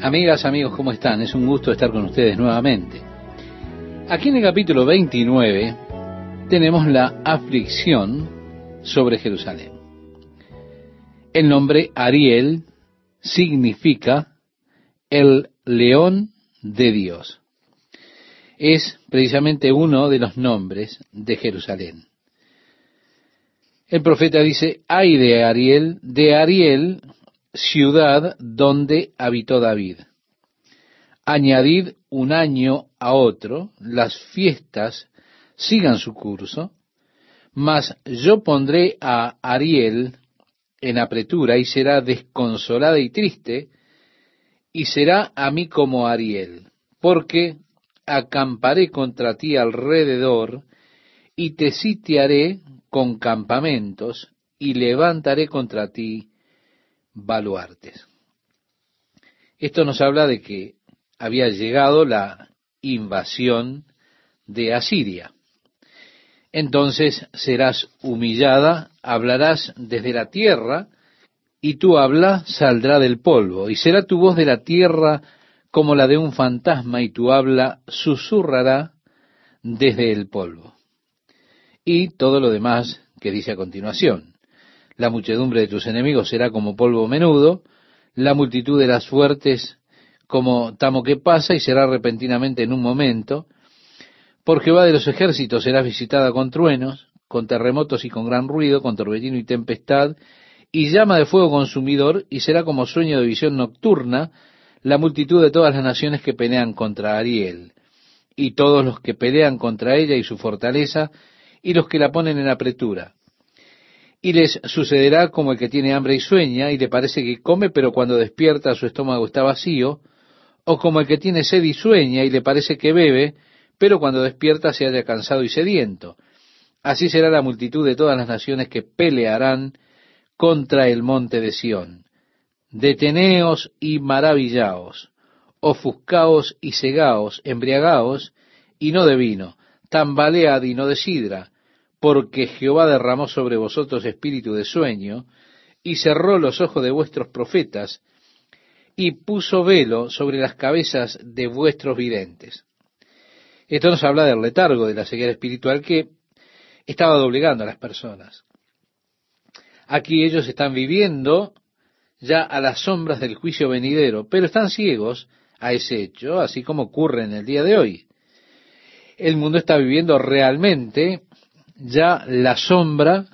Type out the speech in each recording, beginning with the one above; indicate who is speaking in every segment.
Speaker 1: Amigas, amigos, ¿cómo están? Es un gusto estar con ustedes nuevamente. Aquí en el capítulo 29 tenemos la aflicción sobre Jerusalén. El nombre Ariel significa el león de Dios. Es precisamente uno de los nombres de Jerusalén. El profeta dice, ay de Ariel, de Ariel, ciudad donde habitó David. Añadid un año a otro, las fiestas sigan su curso, mas yo pondré a Ariel en apretura y será desconsolada y triste, y será a mí como Ariel, porque acamparé contra ti alrededor, y te sitiaré con campamentos, y levantaré contra ti baluartes. Esto nos habla de que había llegado la invasión de Asiria. Entonces serás humillada, hablarás desde la tierra, y tu habla saldrá del polvo, y será tu voz de la tierra como la de un fantasma, y tu habla susurrará desde el polvo. Y todo lo demás que dice a continuación. La muchedumbre de tus enemigos será como polvo menudo, la multitud de las fuertes como tamo que pasa y será repentinamente en un momento. Por Jehová de los ejércitos serás visitada con truenos, con terremotos y con gran ruido, con torbellino y tempestad, y llama de fuego consumidor, y será como sueño de visión nocturna la multitud de todas las naciones que pelean contra Ariel, y todos los que pelean contra ella y su fortaleza, y los que la ponen en apretura y les sucederá como el que tiene hambre y sueña, y le parece que come, pero cuando despierta su estómago está vacío, o como el que tiene sed y sueña, y le parece que bebe, pero cuando despierta se haya cansado y sediento. Así será la multitud de todas las naciones que pelearán contra el monte de Sión. Deteneos y maravillaos, ofuscaos y cegaos, embriagaos, y no de vino, tambalead y no de sidra, porque Jehová derramó sobre vosotros espíritu de sueño, y cerró los ojos de vuestros profetas, y puso velo sobre las cabezas de vuestros videntes. Esto nos habla del letargo, de la ceguera espiritual que estaba doblegando a las personas. Aquí ellos están viviendo ya a las sombras del juicio venidero, pero están ciegos a ese hecho, así como ocurre en el día de hoy. El mundo está viviendo realmente ya la sombra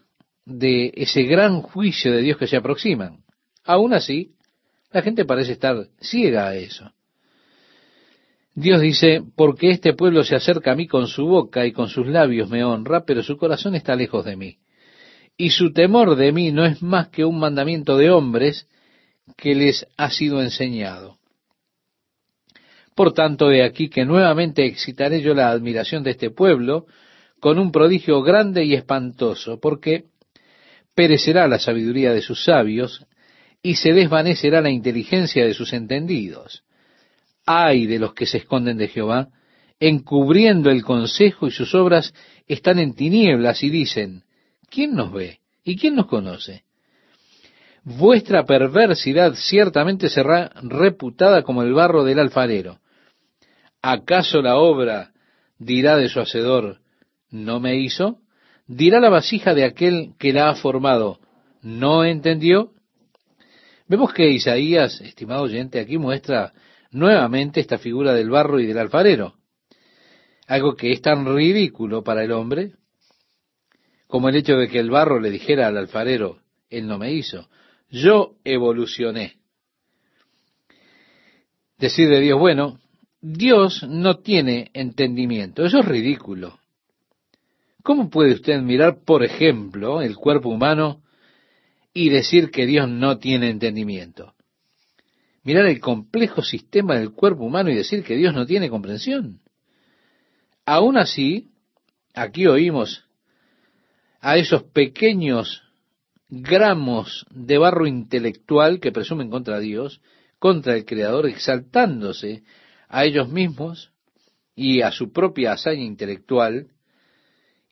Speaker 1: de ese gran juicio de Dios que se aproxima. Aún así, la gente parece estar ciega a eso. Dios dice, porque este pueblo se acerca a mí con su boca y con sus labios me honra, pero su corazón está lejos de mí. Y su temor de mí no es más que un mandamiento de hombres que les ha sido enseñado. Por tanto, he aquí que nuevamente excitaré yo la admiración de este pueblo, con un prodigio grande y espantoso, porque perecerá la sabiduría de sus sabios y se desvanecerá la inteligencia de sus entendidos. Ay de los que se esconden de Jehová, encubriendo el consejo y sus obras están en tinieblas y dicen, ¿quién nos ve? ¿Y quién nos conoce? Vuestra perversidad ciertamente será reputada como el barro del alfarero. ¿Acaso la obra dirá de su hacedor, no me hizo, dirá la vasija de aquel que la ha formado, ¿no entendió? Vemos que Isaías, estimado oyente, aquí muestra nuevamente esta figura del barro y del alfarero. Algo que es tan ridículo para el hombre como el hecho de que el barro le dijera al alfarero, él no me hizo, yo evolucioné. Decir de Dios, bueno, Dios no tiene entendimiento, eso es ridículo. ¿Cómo puede usted mirar, por ejemplo, el cuerpo humano y decir que Dios no tiene entendimiento? Mirar el complejo sistema del cuerpo humano y decir que Dios no tiene comprensión. Aún así, aquí oímos a esos pequeños gramos de barro intelectual que presumen contra Dios, contra el Creador, exaltándose a ellos mismos y a su propia hazaña intelectual,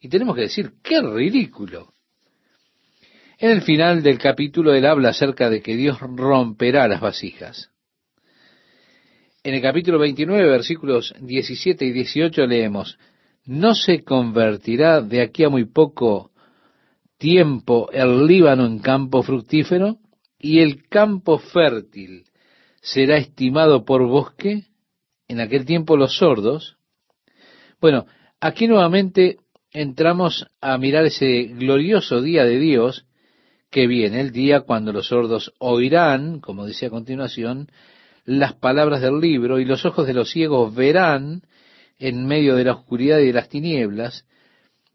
Speaker 1: y tenemos que decir, qué ridículo. En el final del capítulo él habla acerca de que Dios romperá las vasijas. En el capítulo 29, versículos 17 y 18 leemos, ¿no se convertirá de aquí a muy poco tiempo el Líbano en campo fructífero? ¿Y el campo fértil será estimado por bosque? En aquel tiempo los sordos. Bueno, aquí nuevamente entramos a mirar ese glorioso día de Dios que viene, el día cuando los sordos oirán, como dice a continuación, las palabras del libro y los ojos de los ciegos verán en medio de la oscuridad y de las tinieblas,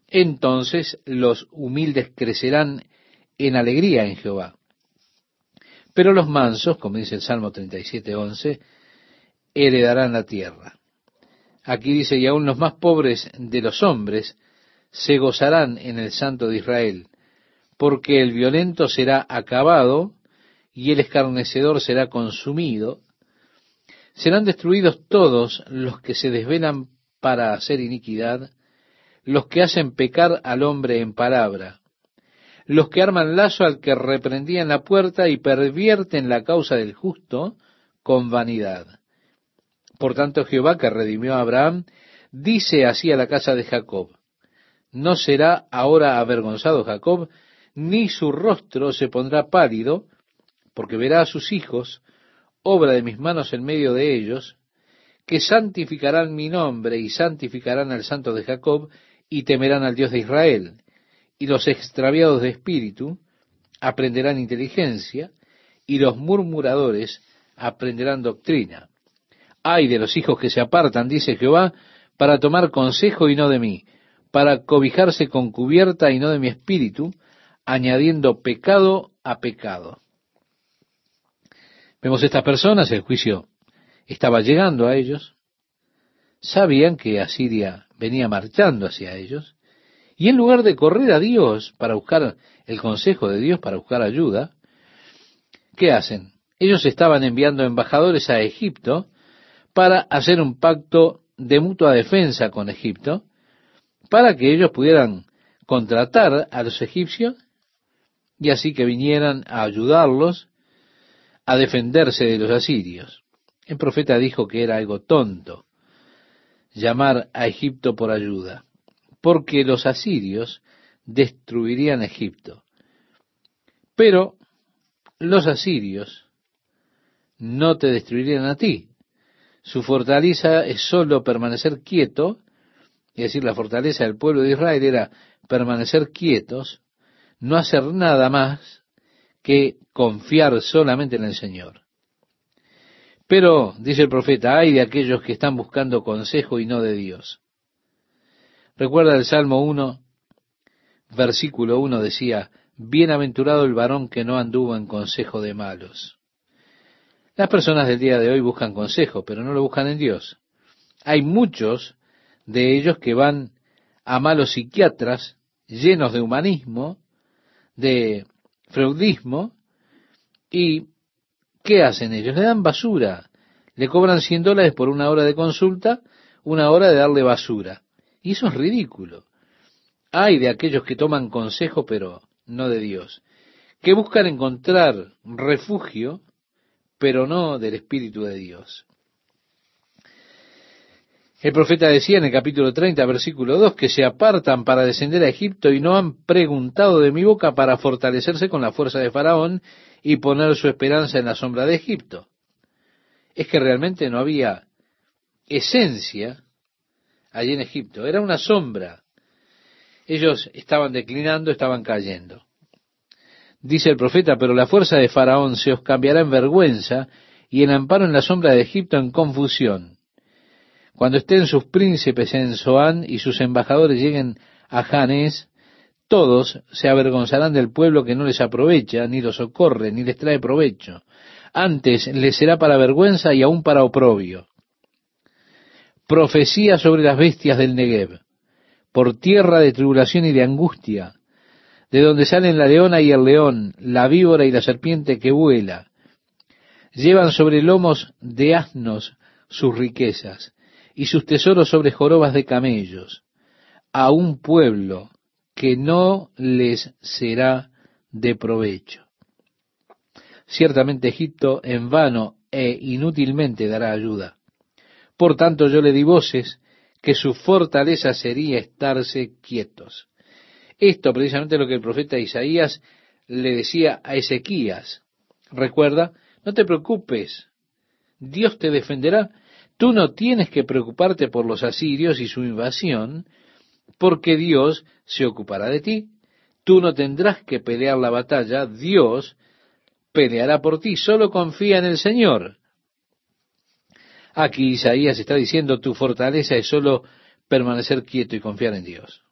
Speaker 1: entonces los humildes crecerán en alegría en Jehová. Pero los mansos, como dice el Salmo 37.11, heredarán la tierra. Aquí dice, y aún los más pobres de los hombres se gozarán en el Santo de Israel, porque el violento será acabado y el escarnecedor será consumido. Serán destruidos todos los que se desvelan para hacer iniquidad, los que hacen pecar al hombre en palabra, los que arman lazo al que reprendían la puerta y pervierten la causa del justo con vanidad. Por tanto, Jehová, que redimió a Abraham, dice así a la casa de Jacob, no será ahora avergonzado Jacob, ni su rostro se pondrá pálido, porque verá a sus hijos, obra de mis manos en medio de ellos, que santificarán mi nombre y santificarán al santo de Jacob y temerán al Dios de Israel. Y los extraviados de espíritu aprenderán inteligencia y los murmuradores aprenderán doctrina. Ay de los hijos que se apartan, dice Jehová, para tomar consejo y no de mí, para cobijarse con cubierta y no de mi espíritu, añadiendo pecado a pecado. Vemos estas personas, el juicio estaba llegando a ellos, sabían que Asiria venía marchando hacia ellos, y en lugar de correr a Dios para buscar el consejo de Dios, para buscar ayuda, ¿qué hacen? Ellos estaban enviando embajadores a Egipto para hacer un pacto de mutua defensa con Egipto, para que ellos pudieran contratar a los egipcios y así que vinieran a ayudarlos a defenderse de los asirios. El profeta dijo que era algo tonto llamar a Egipto por ayuda, porque los asirios destruirían Egipto. Pero los asirios no te destruirían a ti. Su fortaleza es solo permanecer quieto, es decir, la fortaleza del pueblo de Israel era permanecer quietos, no hacer nada más que confiar solamente en el Señor. Pero, dice el profeta, hay de aquellos que están buscando consejo y no de Dios. Recuerda el Salmo 1, versículo 1 decía, Bienaventurado el varón que no anduvo en consejo de malos. Las personas del día de hoy buscan consejo, pero no lo buscan en Dios. Hay muchos de ellos que van a malos psiquiatras llenos de humanismo, de freudismo, y ¿qué hacen ellos? Le dan basura. Le cobran 100 dólares por una hora de consulta, una hora de darle basura. Y eso es ridículo. Hay de aquellos que toman consejo, pero no de Dios, que buscan encontrar refugio, pero no del Espíritu de Dios. El profeta decía en el capítulo 30, versículo 2, que se apartan para descender a Egipto y no han preguntado de mi boca para fortalecerse con la fuerza de Faraón y poner su esperanza en la sombra de Egipto. Es que realmente no había esencia allí en Egipto, era una sombra. Ellos estaban declinando, estaban cayendo. Dice el profeta, pero la fuerza de Faraón se os cambiará en vergüenza y el amparo en la sombra de Egipto en confusión cuando estén sus príncipes en Zoán y sus embajadores lleguen a Janes, todos se avergonzarán del pueblo que no les aprovecha, ni los socorre, ni les trae provecho. Antes les será para vergüenza y aún para oprobio. Profecía sobre las bestias del Negev, por tierra de tribulación y de angustia, de donde salen la leona y el león, la víbora y la serpiente que vuela. Llevan sobre lomos de asnos sus riquezas y sus tesoros sobre jorobas de camellos, a un pueblo que no les será de provecho. Ciertamente Egipto en vano e inútilmente dará ayuda. Por tanto yo le di voces que su fortaleza sería estarse quietos. Esto precisamente lo que el profeta Isaías le decía a Ezequías. Recuerda, no te preocupes, Dios te defenderá. Tú no tienes que preocuparte por los asirios y su invasión, porque Dios se ocupará de ti. Tú no tendrás que pelear la batalla, Dios peleará por ti, solo confía en el Señor. Aquí Isaías está diciendo, tu fortaleza es solo permanecer quieto y confiar en Dios.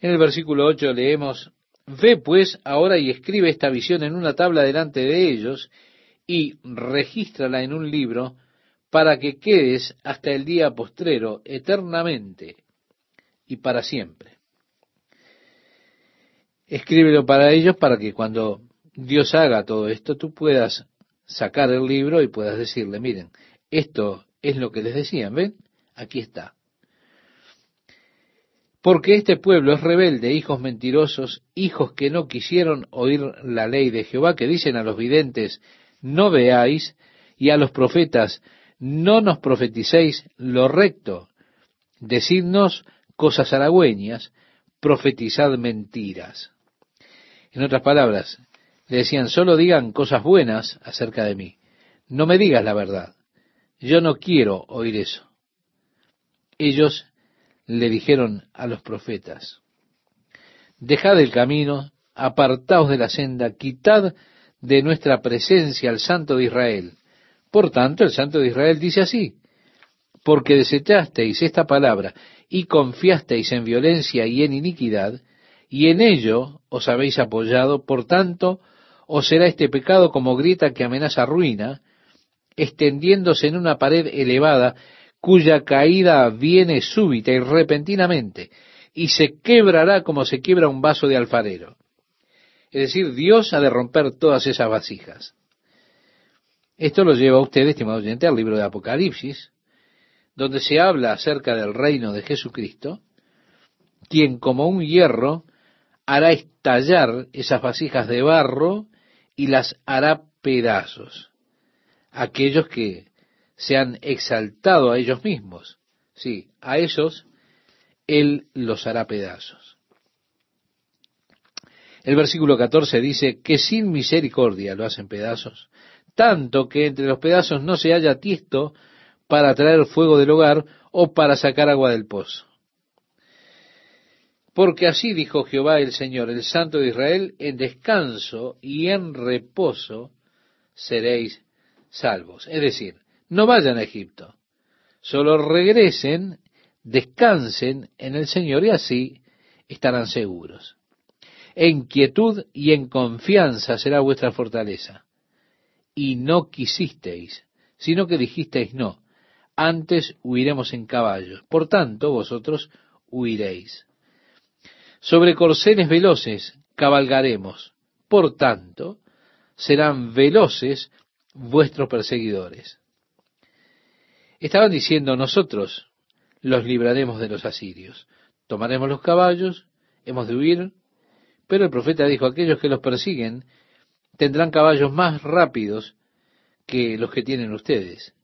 Speaker 1: En el versículo 8 leemos, Ve pues ahora y escribe esta visión en una tabla delante de ellos y regístrala en un libro para que quedes hasta el día postrero eternamente y para siempre. Escríbelo para ellos para que cuando Dios haga todo esto, tú puedas sacar el libro y puedas decirle, miren, esto es lo que les decían, ¿ven? Aquí está. Porque este pueblo es rebelde, hijos mentirosos, hijos que no quisieron oír la ley de Jehová, que dicen a los videntes, no veáis, y a los profetas, no nos profeticéis lo recto, decidnos cosas halagüeñas, profetizad mentiras. En otras palabras, le decían, solo digan cosas buenas acerca de mí, no me digas la verdad, yo no quiero oír eso. Ellos le dijeron a los profetas, dejad el camino, apartaos de la senda, quitad de nuestra presencia al Santo de Israel. Por tanto, el Santo de Israel dice así, porque desechasteis esta palabra y confiasteis en violencia y en iniquidad, y en ello os habéis apoyado, por tanto, os será este pecado como grieta que amenaza ruina, extendiéndose en una pared elevada, cuya caída viene súbita y repentinamente, y se quebrará como se quiebra un vaso de alfarero. Es decir, Dios ha de romper todas esas vasijas. Esto lo lleva a usted, estimado oyente, al libro de Apocalipsis, donde se habla acerca del reino de Jesucristo, quien como un hierro hará estallar esas vasijas de barro y las hará pedazos. Aquellos que se han exaltado a ellos mismos. Sí, a esos Él los hará pedazos. El versículo 14 dice que sin misericordia lo hacen pedazos, tanto que entre los pedazos no se haya tiesto para traer fuego del hogar o para sacar agua del pozo. Porque así dijo Jehová el Señor, el Santo de Israel, en descanso y en reposo seréis salvos. Es decir, no vayan a Egipto, solo regresen, descansen en el Señor y así estarán seguros. En quietud y en confianza será vuestra fortaleza. Y no quisisteis, sino que dijisteis no. Antes huiremos en caballos. Por tanto, vosotros huiréis. Sobre corceles veloces cabalgaremos. Por tanto, serán veloces vuestros perseguidores. Estaban diciendo, nosotros los libraremos de los asirios. Tomaremos los caballos, hemos de huir, pero el profeta dijo, aquellos que los persiguen tendrán caballos más rápidos que los que tienen ustedes.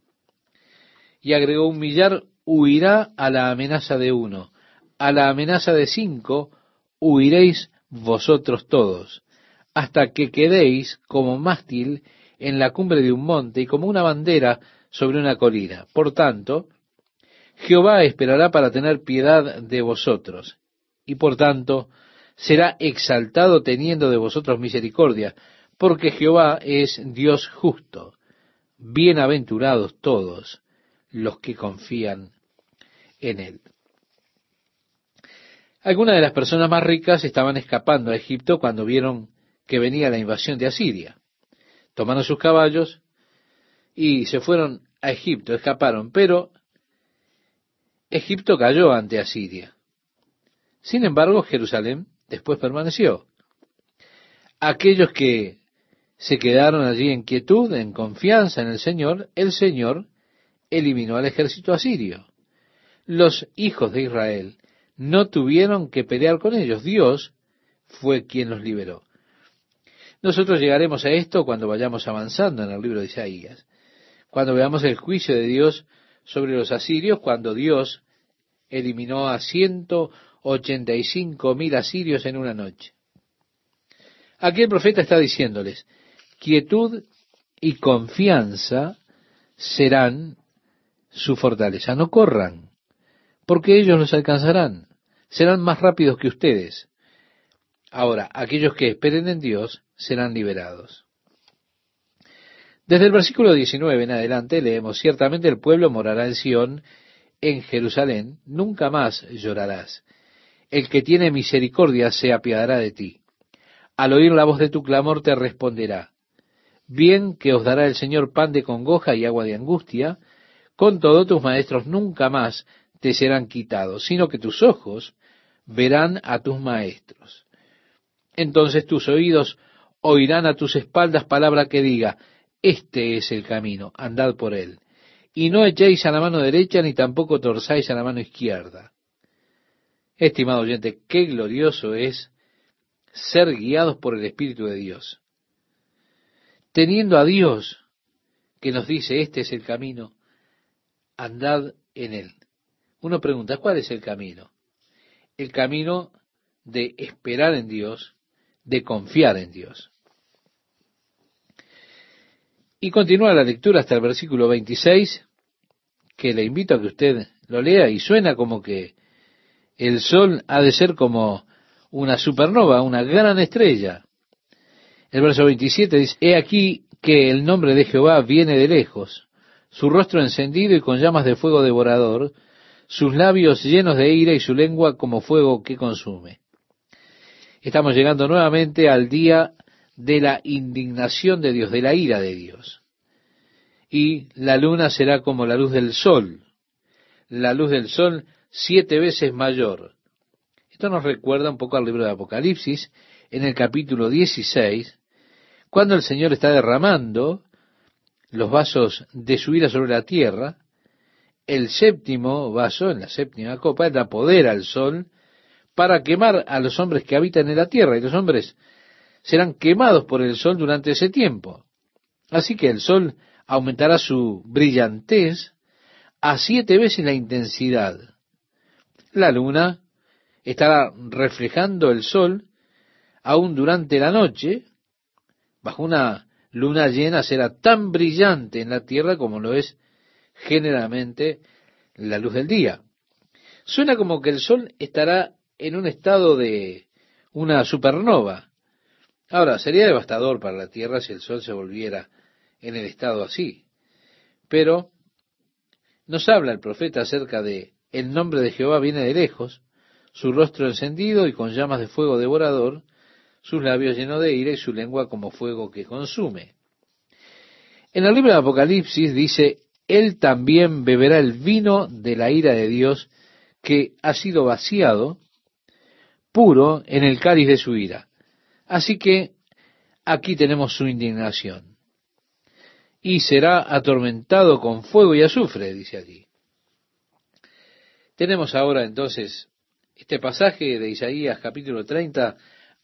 Speaker 1: Y agregó, un millar huirá a la amenaza de uno, a la amenaza de cinco huiréis vosotros todos, hasta que quedéis como mástil en la cumbre de un monte y como una bandera sobre una colina. Por tanto, Jehová esperará para tener piedad de vosotros, y por tanto será exaltado teniendo de vosotros misericordia, porque Jehová es Dios justo. Bienaventurados todos los que confían en él. Algunas de las personas más ricas estaban escapando a Egipto cuando vieron que venía la invasión de Asiria. Tomaron sus caballos y se fueron a Egipto, escaparon, pero Egipto cayó ante Asiria. Sin embargo, Jerusalén después permaneció. Aquellos que se quedaron allí en quietud, en confianza en el Señor, el Señor eliminó al ejército asirio. Los hijos de Israel no tuvieron que pelear con ellos, Dios fue quien los liberó. Nosotros llegaremos a esto cuando vayamos avanzando en el libro de Isaías cuando veamos el juicio de Dios sobre los asirios cuando Dios eliminó a ciento ochenta y cinco mil asirios en una noche. Aquí el profeta está diciéndoles, quietud y confianza serán su fortaleza. No corran, porque ellos los alcanzarán. Serán más rápidos que ustedes. Ahora, aquellos que esperen en Dios serán liberados. Desde el versículo 19 en adelante leemos, ciertamente el pueblo morará en Sión, en Jerusalén, nunca más llorarás. El que tiene misericordia se apiadará de ti. Al oír la voz de tu clamor te responderá. Bien que os dará el Señor pan de congoja y agua de angustia, con todo tus maestros nunca más te serán quitados, sino que tus ojos verán a tus maestros. Entonces tus oídos oirán a tus espaldas palabra que diga, este es el camino, andad por él. Y no echéis a la mano derecha ni tampoco torzáis a la mano izquierda. Estimado oyente, qué glorioso es ser guiados por el Espíritu de Dios. Teniendo a Dios que nos dice, este es el camino, andad en él. Uno pregunta, ¿cuál es el camino? El camino de esperar en Dios, de confiar en Dios. Y continúa la lectura hasta el versículo 26, que le invito a que usted lo lea y suena como que el sol ha de ser como una supernova, una gran estrella. El verso 27 dice, He aquí que el nombre de Jehová viene de lejos, su rostro encendido y con llamas de fuego devorador, sus labios llenos de ira y su lengua como fuego que consume. Estamos llegando nuevamente al día de la indignación de Dios, de la ira de Dios. Y la luna será como la luz del sol, la luz del sol siete veces mayor. Esto nos recuerda un poco al libro de Apocalipsis, en el capítulo 16, cuando el Señor está derramando los vasos de su ira sobre la tierra, el séptimo vaso, en la séptima copa, da poder al sol para quemar a los hombres que habitan en la tierra, y los hombres serán quemados por el sol durante ese tiempo. Así que el sol aumentará su brillantez a siete veces la intensidad. La luna estará reflejando el sol aún durante la noche, bajo una luna llena será tan brillante en la tierra como lo es generalmente la luz del día. Suena como que el sol estará en un estado de una supernova, Ahora, sería devastador para la tierra si el sol se volviera en el estado así. Pero nos habla el profeta acerca de el nombre de Jehová viene de lejos, su rostro encendido y con llamas de fuego devorador, sus labios llenos de ira y su lengua como fuego que consume. En el libro de Apocalipsis dice, Él también beberá el vino de la ira de Dios que ha sido vaciado puro en el cáliz de su ira. Así que aquí tenemos su indignación. Y será atormentado con fuego y azufre, dice aquí. Tenemos ahora entonces este pasaje de Isaías capítulo 30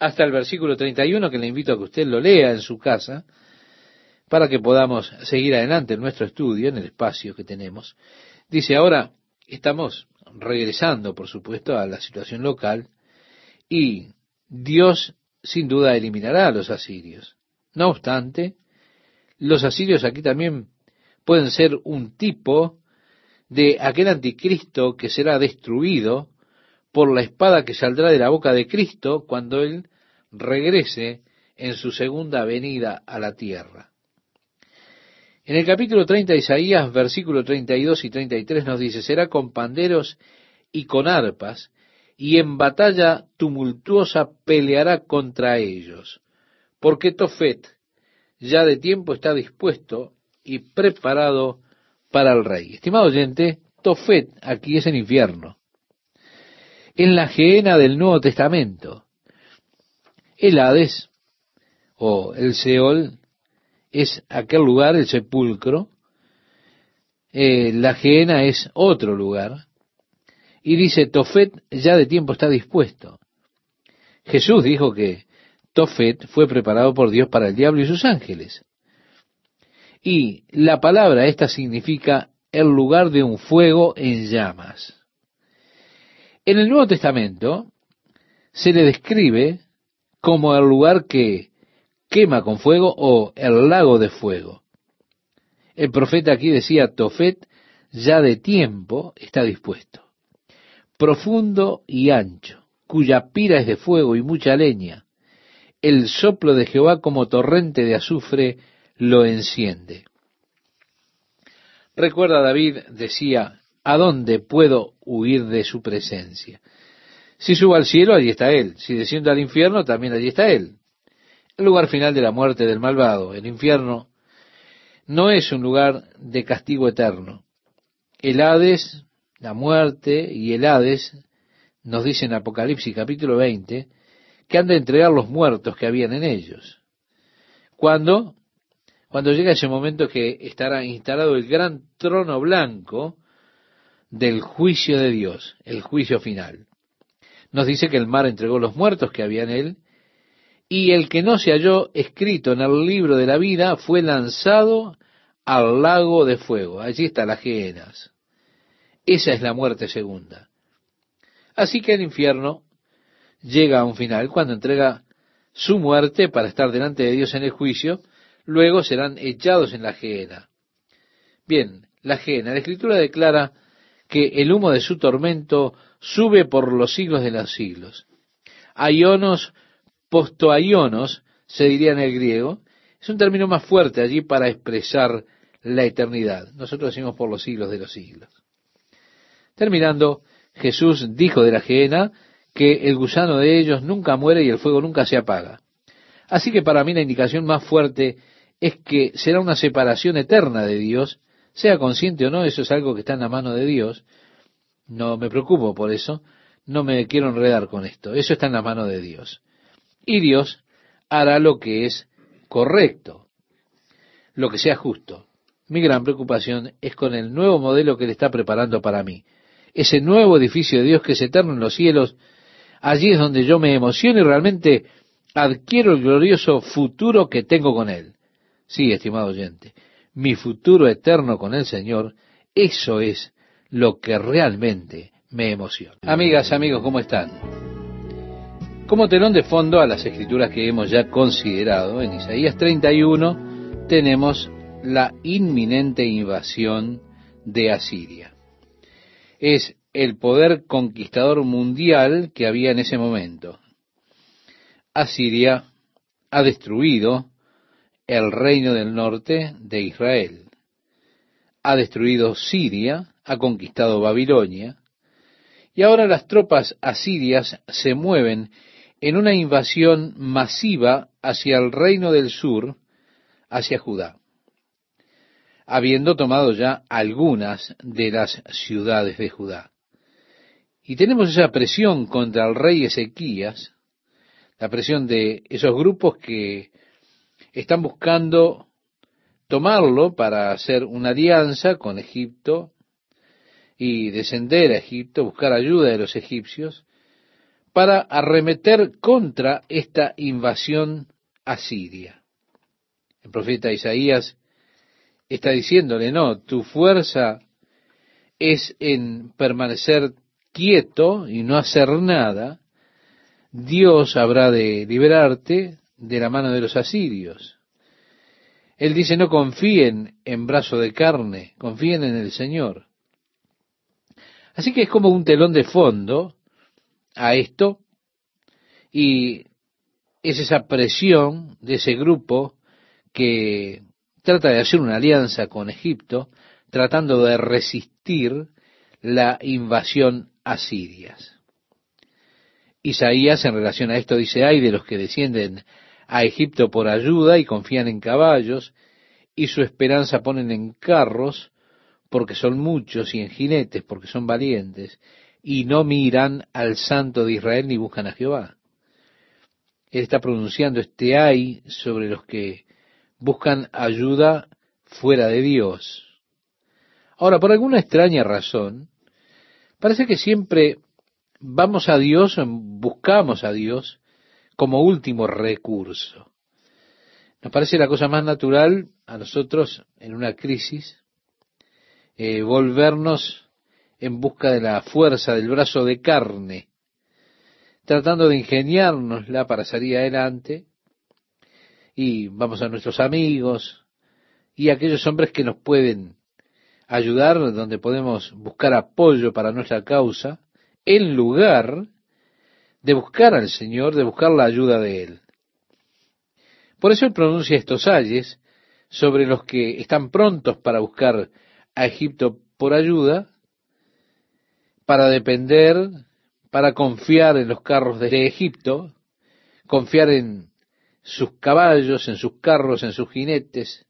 Speaker 1: hasta el versículo 31 que le invito a que usted lo lea en su casa para que podamos seguir adelante en nuestro estudio, en el espacio que tenemos. Dice ahora, estamos regresando, por supuesto, a la situación local y Dios sin duda eliminará a los asirios. No obstante, los asirios aquí también pueden ser un tipo de aquel anticristo que será destruido por la espada que saldrá de la boca de Cristo cuando Él regrese en su segunda venida a la tierra. En el capítulo 30 de Isaías, versículo 32 y 33 nos dice, será con panderos y con arpas, y en batalla tumultuosa peleará contra ellos, porque Tofet ya de tiempo está dispuesto y preparado para el rey. Estimado oyente, Tofet aquí es el infierno. En la geena del Nuevo Testamento, el Hades o el Seol es aquel lugar, el sepulcro, eh, la geena es otro lugar, y dice, Tofet ya de tiempo está dispuesto. Jesús dijo que Tofet fue preparado por Dios para el diablo y sus ángeles. Y la palabra esta significa el lugar de un fuego en llamas. En el Nuevo Testamento se le describe como el lugar que quema con fuego o el lago de fuego. El profeta aquí decía, Tofet ya de tiempo está dispuesto, profundo y ancho, cuya pira es de fuego y mucha leña. El soplo de Jehová como torrente de azufre lo enciende. Recuerda David decía, ¿a dónde puedo huir de su presencia? Si subo al cielo, allí está Él. Si desciendo al infierno, también allí está Él. El lugar final de la muerte del malvado, el infierno, no es un lugar de castigo eterno. El Hades, la muerte y el Hades, nos dice en Apocalipsis capítulo 20, que han de entregar los muertos que habían en ellos. Cuando cuando llega ese momento que estará instalado el gran trono blanco del juicio de Dios, el juicio final. Nos dice que el mar entregó los muertos que había en él, y el que no se halló escrito en el libro de la vida fue lanzado al lago de fuego. Allí está las gehenas. Esa es la muerte segunda. Así que el infierno llega a un final cuando entrega su muerte para estar delante de Dios en el juicio, luego serán echados en la gehenna. Bien, la gehenna. La escritura declara que el humo de su tormento sube por los siglos de los siglos. Aionos, postoaionos, se diría en el griego, es un término más fuerte allí para expresar la eternidad. Nosotros decimos por los siglos de los siglos. Terminando, Jesús dijo de la gehenna que el gusano de ellos nunca muere y el fuego nunca se apaga. Así que para mí la indicación más fuerte es que será una separación eterna de Dios, sea consciente o no, eso es algo que está en la mano de Dios. No me preocupo por eso, no me quiero enredar con esto, eso está en la mano de Dios. Y Dios hará lo que es correcto, lo que sea justo. Mi gran preocupación es con el nuevo modelo que Él está preparando para mí. Ese nuevo edificio de Dios que es eterno en los cielos, allí es donde yo me emociono y realmente adquiero el glorioso futuro que tengo con Él. Sí, estimado oyente, mi futuro eterno con el Señor, eso es lo que realmente me emociona. Amigas, amigos, ¿cómo están? Como telón de fondo a las escrituras que hemos ya considerado, en Isaías 31 tenemos la inminente invasión de Asiria. Es el poder conquistador mundial que había en ese momento. Asiria ha destruido el reino del norte de Israel. Ha destruido Siria, ha conquistado Babilonia, y ahora las tropas asirias se mueven en una invasión masiva hacia el reino del sur, hacia Judá, habiendo tomado ya algunas de las ciudades de Judá. Y tenemos esa presión contra el rey Ezequías, la presión de esos grupos que están buscando tomarlo para hacer una alianza con Egipto y descender a Egipto, buscar ayuda de los egipcios, para arremeter contra esta invasión asiria. El profeta Isaías está diciéndole, no, tu fuerza es en permanecer quieto y no hacer nada, Dios habrá de liberarte de la mano de los asirios. Él dice, no confíen en brazo de carne, confíen en el Señor. Así que es como un telón de fondo a esto y es esa presión de ese grupo que trata de hacer una alianza con Egipto, tratando de resistir la invasión asiria. Isaías en relación a esto dice, hay de los que descienden a Egipto por ayuda y confían en caballos, y su esperanza ponen en carros, porque son muchos, y en jinetes, porque son valientes, y no miran al Santo de Israel ni buscan a Jehová. Él está pronunciando este ay sobre los que buscan ayuda fuera de Dios. Ahora, por alguna extraña razón, parece que siempre vamos a Dios, buscamos a Dios como último recurso. Nos parece la cosa más natural a nosotros en una crisis eh, volvernos en busca de la fuerza del brazo de carne, tratando de ingeniárnosla para salir adelante, y vamos a nuestros amigos y aquellos hombres que nos pueden ayudar, donde podemos buscar apoyo para nuestra causa, en lugar de buscar al Señor, de buscar la ayuda de Él. Por eso Él pronuncia estos ayes sobre los que están prontos para buscar a Egipto por ayuda, para depender, para confiar en los carros de Egipto, confiar en sus caballos, en sus carros, en sus jinetes,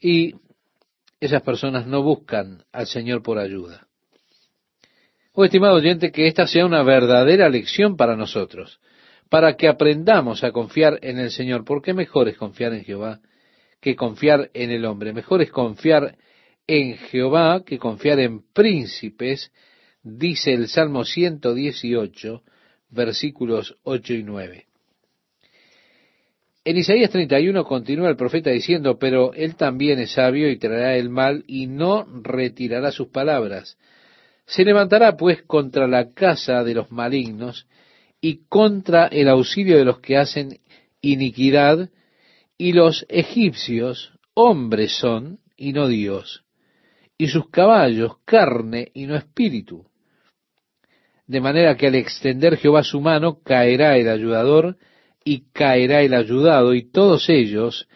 Speaker 1: y esas personas no buscan al Señor por ayuda. Oh, estimado oyente, que esta sea una verdadera lección para nosotros, para que aprendamos a confiar en el Señor, porque mejor es confiar en Jehová que confiar en el hombre. Mejor es confiar en Jehová que confiar en príncipes, dice el Salmo 118, versículos 8 y 9. En Isaías 31 continúa el profeta diciendo, pero él también es sabio y traerá el mal y no retirará sus palabras. Se levantará pues contra la casa de los malignos y contra el auxilio de los que hacen iniquidad, y los egipcios hombres son y no Dios, y sus caballos carne y no espíritu. De manera que al extender Jehová su mano caerá el ayudador, y caerá el ayudado, y todos ellos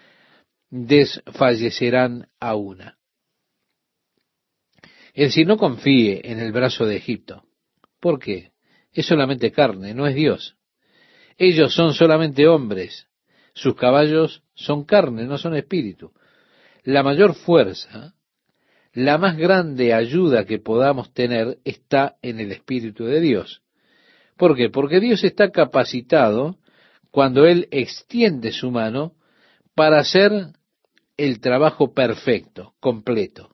Speaker 1: desfallecerán a una. Es decir, no confíe en el brazo de Egipto. ¿Por qué? Es solamente carne, no es Dios. Ellos son solamente hombres. Sus caballos son carne, no son espíritu. La mayor fuerza, la más grande ayuda que podamos tener está en el Espíritu de Dios. ¿Por qué? Porque Dios está capacitado cuando Él extiende su mano para hacer el trabajo perfecto, completo.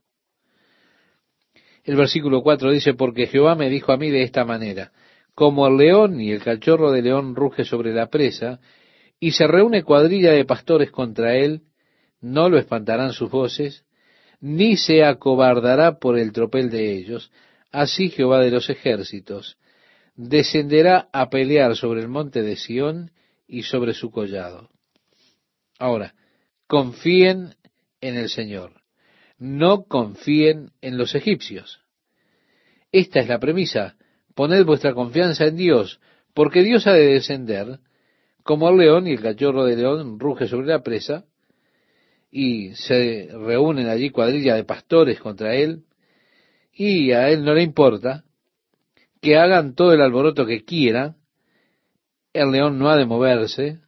Speaker 1: El versículo 4 dice, porque Jehová me dijo a mí de esta manera, como el león y el cachorro de león ruge sobre la presa, y se reúne cuadrilla de pastores contra él, no lo espantarán sus voces, ni se acobardará por el tropel de ellos, así Jehová de los ejércitos descenderá a pelear sobre el monte de Sión y sobre su collado. Ahora, confíen en el Señor, no confíen en los egipcios. Esta es la premisa, poned vuestra confianza en Dios, porque Dios ha de descender, como el león y el cachorro de león ruge sobre la presa, y se reúnen allí cuadrilla de pastores contra él, y a él no le importa que hagan todo el alboroto que quieran, el león no ha de moverse.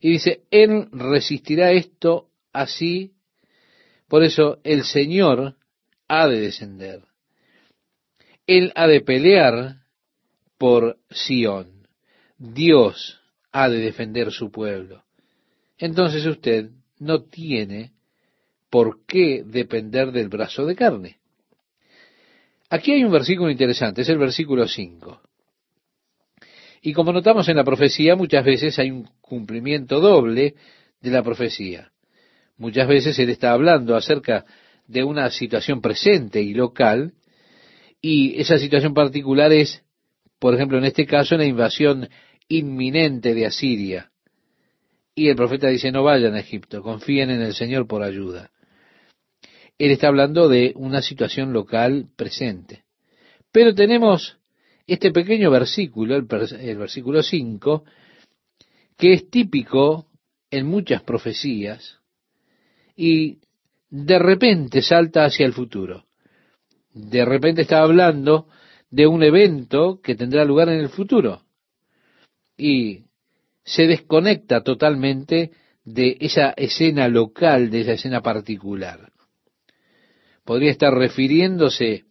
Speaker 1: Y dice, Él resistirá esto así, por eso el Señor ha de descender. Él ha de pelear por Sión. Dios ha de defender su pueblo. Entonces usted no tiene por qué depender del brazo de carne. Aquí hay un versículo interesante, es el versículo 5. Y como notamos en la profecía, muchas veces hay un cumplimiento doble de la profecía. Muchas veces él está hablando acerca de una situación presente y local, y esa situación particular es, por ejemplo, en este caso, una invasión inminente de Asiria. Y el profeta dice, no vayan a Egipto, confíen en el Señor por ayuda. Él está hablando de una situación local presente. Pero tenemos este pequeño versículo, el, versículo 5, que es típico en muchas profecías y de repente salta hacia el futuro. De repente está hablando de un evento que tendrá lugar en el futuro y se desconecta totalmente de esa escena local, de esa escena particular. Podría estar refiriéndose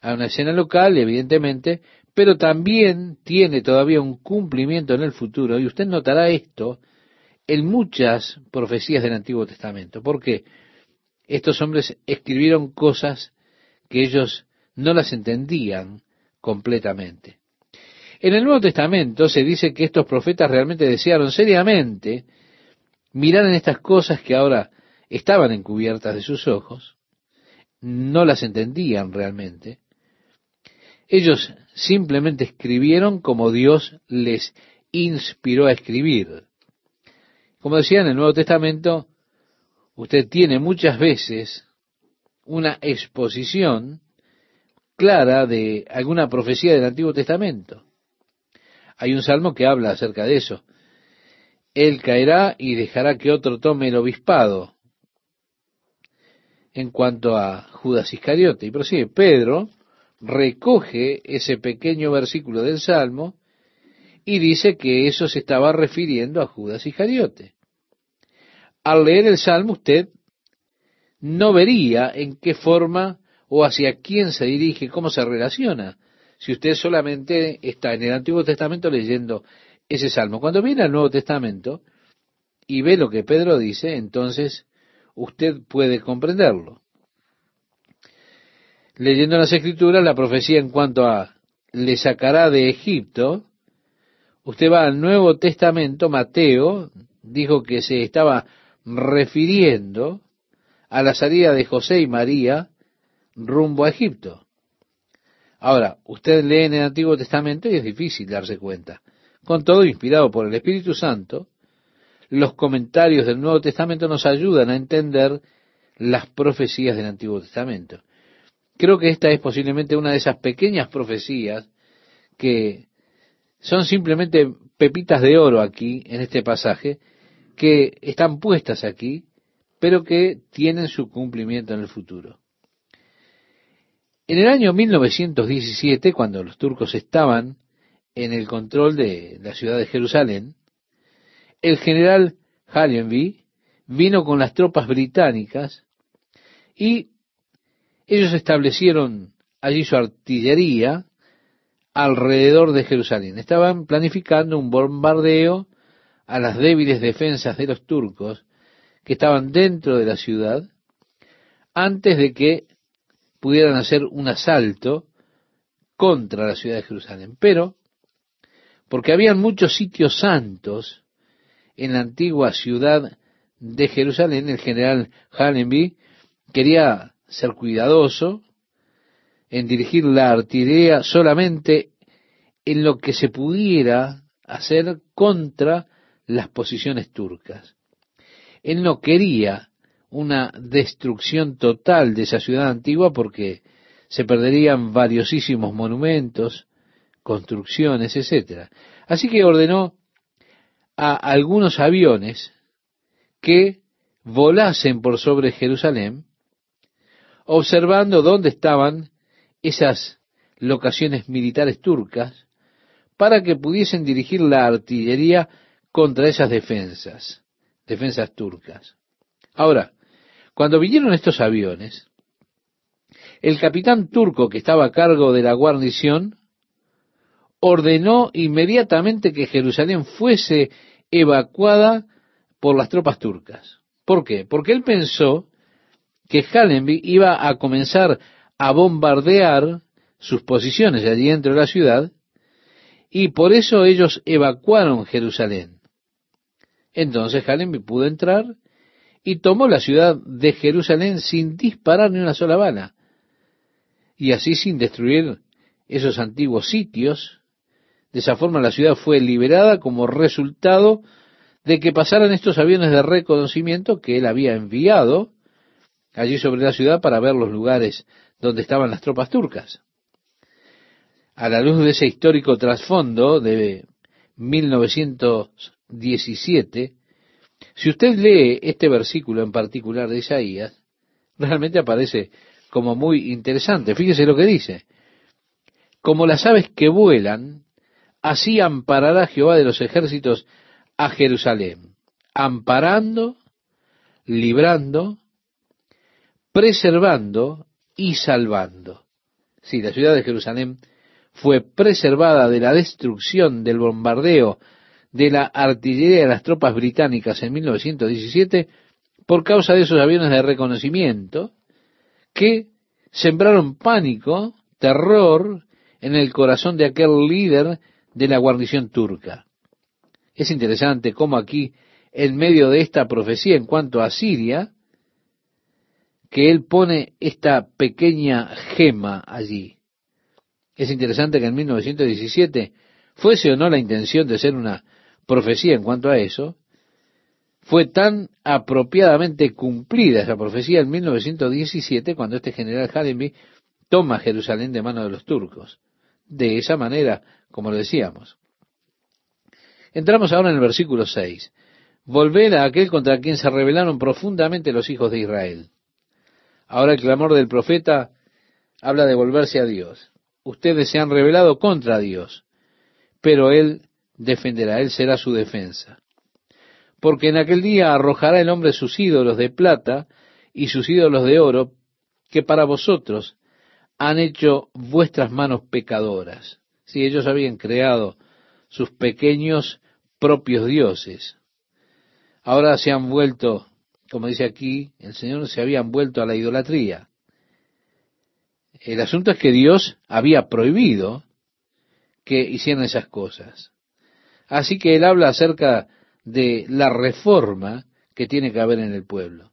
Speaker 1: a una escena local, evidentemente, pero también tiene todavía un cumplimiento en el futuro, y usted notará esto en muchas profecías del Antiguo Testamento, porque estos hombres escribieron cosas que ellos no las entendían completamente. En el Nuevo Testamento se dice que estos profetas realmente desearon seriamente mirar en estas cosas que ahora estaban encubiertas de sus ojos, no las entendían realmente. Ellos simplemente escribieron como Dios les inspiró a escribir. Como decía en el Nuevo Testamento, usted tiene muchas veces una exposición clara de alguna profecía del Antiguo Testamento. Hay un salmo que habla acerca de eso. Él caerá y dejará que otro tome el obispado. En cuanto a Judas Iscariote. Y prosigue, Pedro recoge ese pequeño versículo del Salmo y dice que eso se estaba refiriendo a Judas Iscariote. Al leer el Salmo usted no vería en qué forma o hacia quién se dirige, cómo se relaciona, si usted solamente está en el Antiguo Testamento leyendo ese salmo. Cuando viene al Nuevo Testamento y ve lo que Pedro dice, entonces usted puede comprenderlo. Leyendo las Escrituras, la profecía en cuanto a le sacará de Egipto, usted va al Nuevo Testamento, Mateo dijo que se estaba refiriendo a la salida de José y María rumbo a Egipto. Ahora, usted lee en el Antiguo Testamento y es difícil darse cuenta. Con todo, inspirado por el Espíritu Santo, los comentarios del Nuevo Testamento nos ayudan a entender las profecías del Antiguo Testamento. Creo que esta es posiblemente una de esas pequeñas profecías que son simplemente pepitas de oro aquí, en este pasaje, que están puestas aquí, pero que tienen su cumplimiento en el futuro. En el año 1917, cuando los turcos estaban en el control de la ciudad de Jerusalén, el general Hallenby vino con las tropas británicas y ellos establecieron allí su artillería alrededor de Jerusalén. Estaban planificando un bombardeo a las débiles defensas de los turcos que estaban dentro de la ciudad antes de que pudieran hacer un asalto contra la ciudad de Jerusalén. Pero, porque habían muchos sitios santos en la antigua ciudad de Jerusalén, el general Hallenby quería ser cuidadoso en dirigir la artillería solamente en lo que se pudiera hacer contra las posiciones turcas. Él no quería una destrucción total de esa ciudad antigua porque se perderían valiosísimos monumentos, construcciones, etcétera. Así que ordenó a algunos aviones que volasen por sobre Jerusalén, observando dónde estaban esas locaciones militares turcas, para que pudiesen dirigir la artillería contra esas defensas, defensas turcas. Ahora, cuando vinieron estos aviones, el capitán turco que estaba a cargo de la guarnición ordenó inmediatamente que Jerusalén fuese evacuada por las tropas turcas. ¿Por qué? Porque él pensó que Hallenby iba a comenzar a bombardear sus posiciones allí dentro de la ciudad y por eso ellos evacuaron Jerusalén. Entonces Hallenby pudo entrar y tomó la ciudad de Jerusalén sin disparar ni una sola bala, y así sin destruir esos antiguos sitios. De esa forma la ciudad fue liberada como resultado de que pasaran estos aviones de reconocimiento que él había enviado allí sobre la ciudad para ver los lugares donde estaban las tropas turcas. A la luz de ese histórico trasfondo de 1917, si usted lee este versículo en particular de Isaías, realmente aparece como muy interesante. Fíjese lo que dice. Como las aves que vuelan, así amparará Jehová de los ejércitos a Jerusalén, amparando, librando, preservando y salvando. Si la ciudad de Jerusalén fue preservada de la destrucción del bombardeo de la artillería de las tropas británicas en 1917 por causa de esos aviones de reconocimiento que sembraron pánico, terror en el corazón de aquel líder de la guarnición turca. Es interesante cómo aquí, en medio de esta profecía en cuanto a Siria, que él pone esta pequeña gema allí. Es interesante que en 1917, fuese o no la intención de ser una profecía en cuanto a eso, fue tan apropiadamente cumplida esa profecía en 1917 cuando este general Hallenby toma Jerusalén de mano de los turcos. De esa manera, como lo decíamos. Entramos ahora en el versículo 6. Volver a aquel contra quien se rebelaron profundamente los hijos de Israel. Ahora el clamor del profeta habla de volverse a Dios. Ustedes se han rebelado contra Dios, pero Él defenderá, Él será su defensa porque en aquel día arrojará el hombre sus ídolos de plata y sus ídolos de oro, que para vosotros han hecho vuestras manos pecadoras. Si ellos habían creado sus pequeños propios dioses, ahora se han vuelto, como dice aquí, el Señor se habían vuelto a la idolatría. El asunto es que Dios había prohibido que hicieran esas cosas. Así que él habla acerca de la reforma que tiene que haber en el pueblo.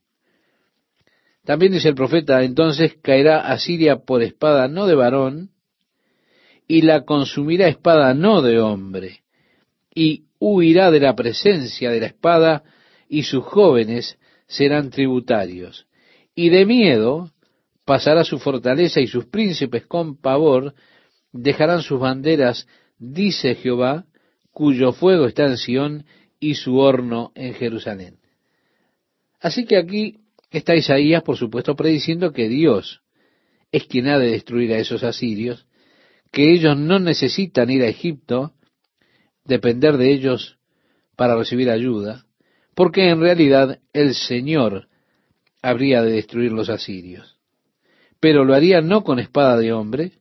Speaker 1: También dice el profeta, entonces caerá Asiria por espada no de varón, y la consumirá espada no de hombre, y huirá de la presencia de la espada, y sus jóvenes serán tributarios. Y de miedo pasará su fortaleza, y sus príncipes con pavor dejarán sus banderas, dice Jehová, cuyo fuego está en Sión, y su horno en Jerusalén. Así que aquí está Isaías, por supuesto, prediciendo que Dios es quien ha de destruir a esos asirios, que ellos no necesitan ir a Egipto, depender de ellos para recibir ayuda, porque en realidad el Señor habría de destruir los asirios. Pero lo haría no con espada de hombre,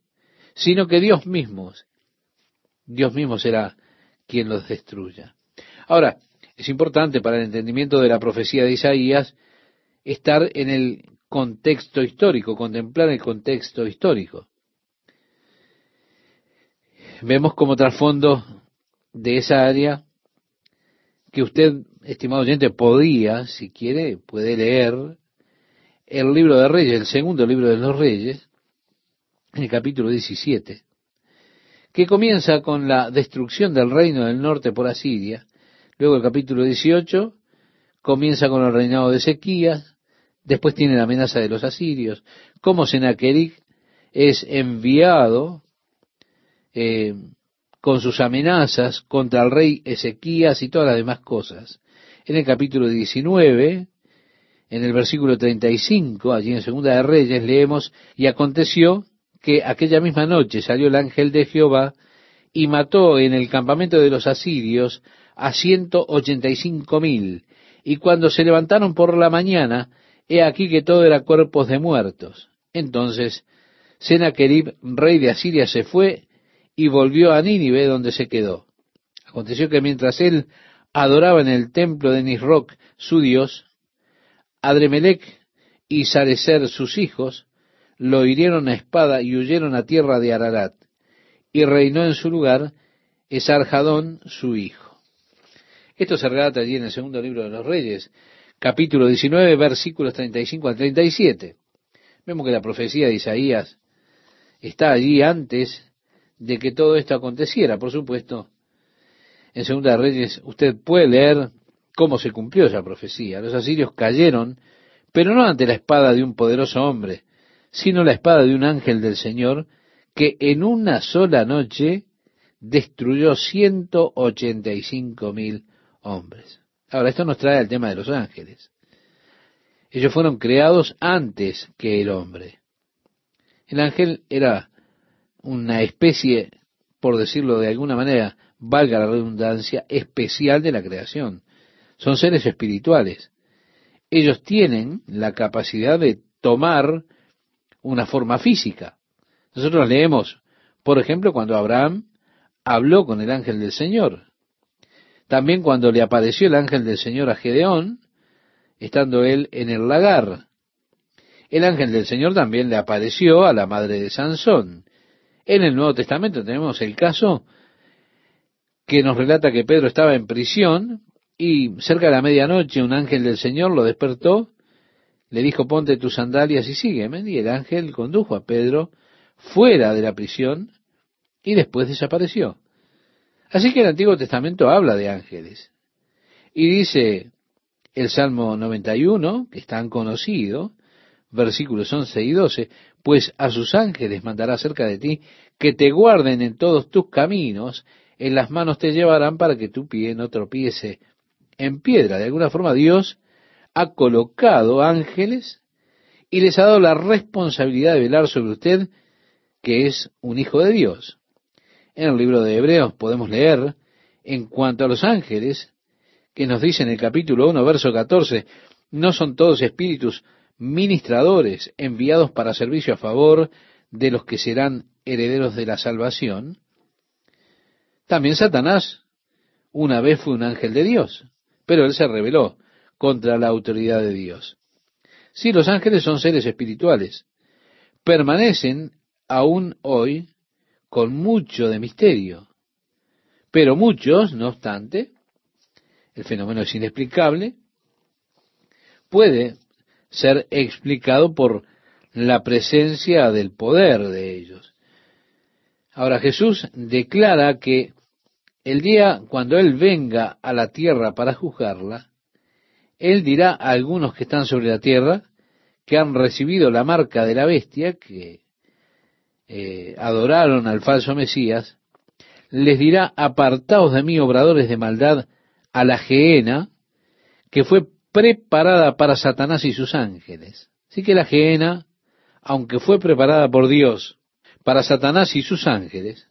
Speaker 1: sino que Dios mismo, Dios mismo será quien los destruya. Ahora, es importante para el entendimiento de la profecía de Isaías estar en el contexto histórico, contemplar el contexto histórico. Vemos como trasfondo de esa área que usted, estimado oyente, podía, si quiere, puede leer el libro de Reyes, el segundo libro de los Reyes, en el capítulo 17, que comienza con la destrucción del reino del norte por Asiria, Luego el capítulo 18 comienza con el reinado de Ezequías, después tiene la amenaza de los asirios, cómo Sennacherib es enviado eh, con sus amenazas contra el rey Ezequías y todas las demás cosas. En el capítulo 19, en el versículo 35, allí en Segunda de Reyes, leemos, y aconteció que aquella misma noche salió el ángel de Jehová y mató en el campamento de los asirios a ciento ochenta y cinco mil, y cuando se levantaron por la mañana, he aquí que todo era cuerpos de muertos. Entonces Sennacherib, rey de Asiria, se fue y volvió a Nínive, donde se quedó. Aconteció que mientras él adoraba en el templo de Nisroch, su dios, Adremelech y Sarecer, sus hijos, lo hirieron a espada y huyeron a tierra de Ararat, y reinó en su lugar Esarjadón, su hijo. Esto se relata allí en el segundo libro de los Reyes, capítulo 19, versículos 35 al 37. Vemos que la profecía de Isaías está allí antes de que todo esto aconteciera. Por supuesto, en Segunda de Reyes usted puede leer cómo se cumplió esa profecía. Los asirios cayeron, pero no ante la espada de un poderoso hombre, sino la espada de un ángel del Señor, que en una sola noche destruyó ciento ochenta y cinco mil hombres. Ahora, esto nos trae al tema de los ángeles. Ellos fueron creados antes que el hombre. El ángel era una especie, por decirlo de alguna manera, valga la redundancia, especial de la creación. Son seres espirituales. Ellos tienen la capacidad de tomar una forma física. Nosotros leemos, por ejemplo, cuando Abraham habló con el ángel del Señor. También cuando le apareció el ángel del Señor a Gedeón, estando él en el lagar. El ángel del Señor también le apareció a la madre de Sansón. En el Nuevo Testamento tenemos el caso que nos relata que Pedro estaba en prisión y cerca de la medianoche un ángel del Señor lo despertó, le dijo, ponte tus sandalias y sígueme. Y el ángel condujo a Pedro fuera de la prisión y después desapareció. Así que el Antiguo Testamento habla de ángeles. Y dice el Salmo 91, que es tan conocido, versículos 11 y 12, pues a sus ángeles mandará cerca de ti que te guarden en todos tus caminos, en las manos te llevarán para que tu pie no tropiece en piedra. De alguna forma Dios ha colocado ángeles y les ha dado la responsabilidad de velar sobre usted, que es un hijo de Dios. En el libro de Hebreos podemos leer en cuanto a los ángeles, que nos dice en el capítulo 1, verso 14, no son todos espíritus ministradores enviados para servicio a favor de los que serán herederos de la salvación. También Satanás una vez fue un ángel de Dios, pero él se rebeló contra la autoridad de Dios. Si los ángeles son seres espirituales, permanecen aún hoy con mucho de misterio, pero muchos, no obstante, el fenómeno es inexplicable, puede ser explicado por la presencia del poder de ellos. Ahora Jesús declara que el día cuando Él venga a la tierra para juzgarla, Él dirá a algunos que están sobre la tierra, que han recibido la marca de la bestia, que eh, adoraron al falso Mesías, les dirá, apartaos de mí, obradores de maldad, a la geena, que fue preparada para Satanás y sus ángeles. Así que la gehenna, aunque fue preparada por Dios para Satanás y sus ángeles,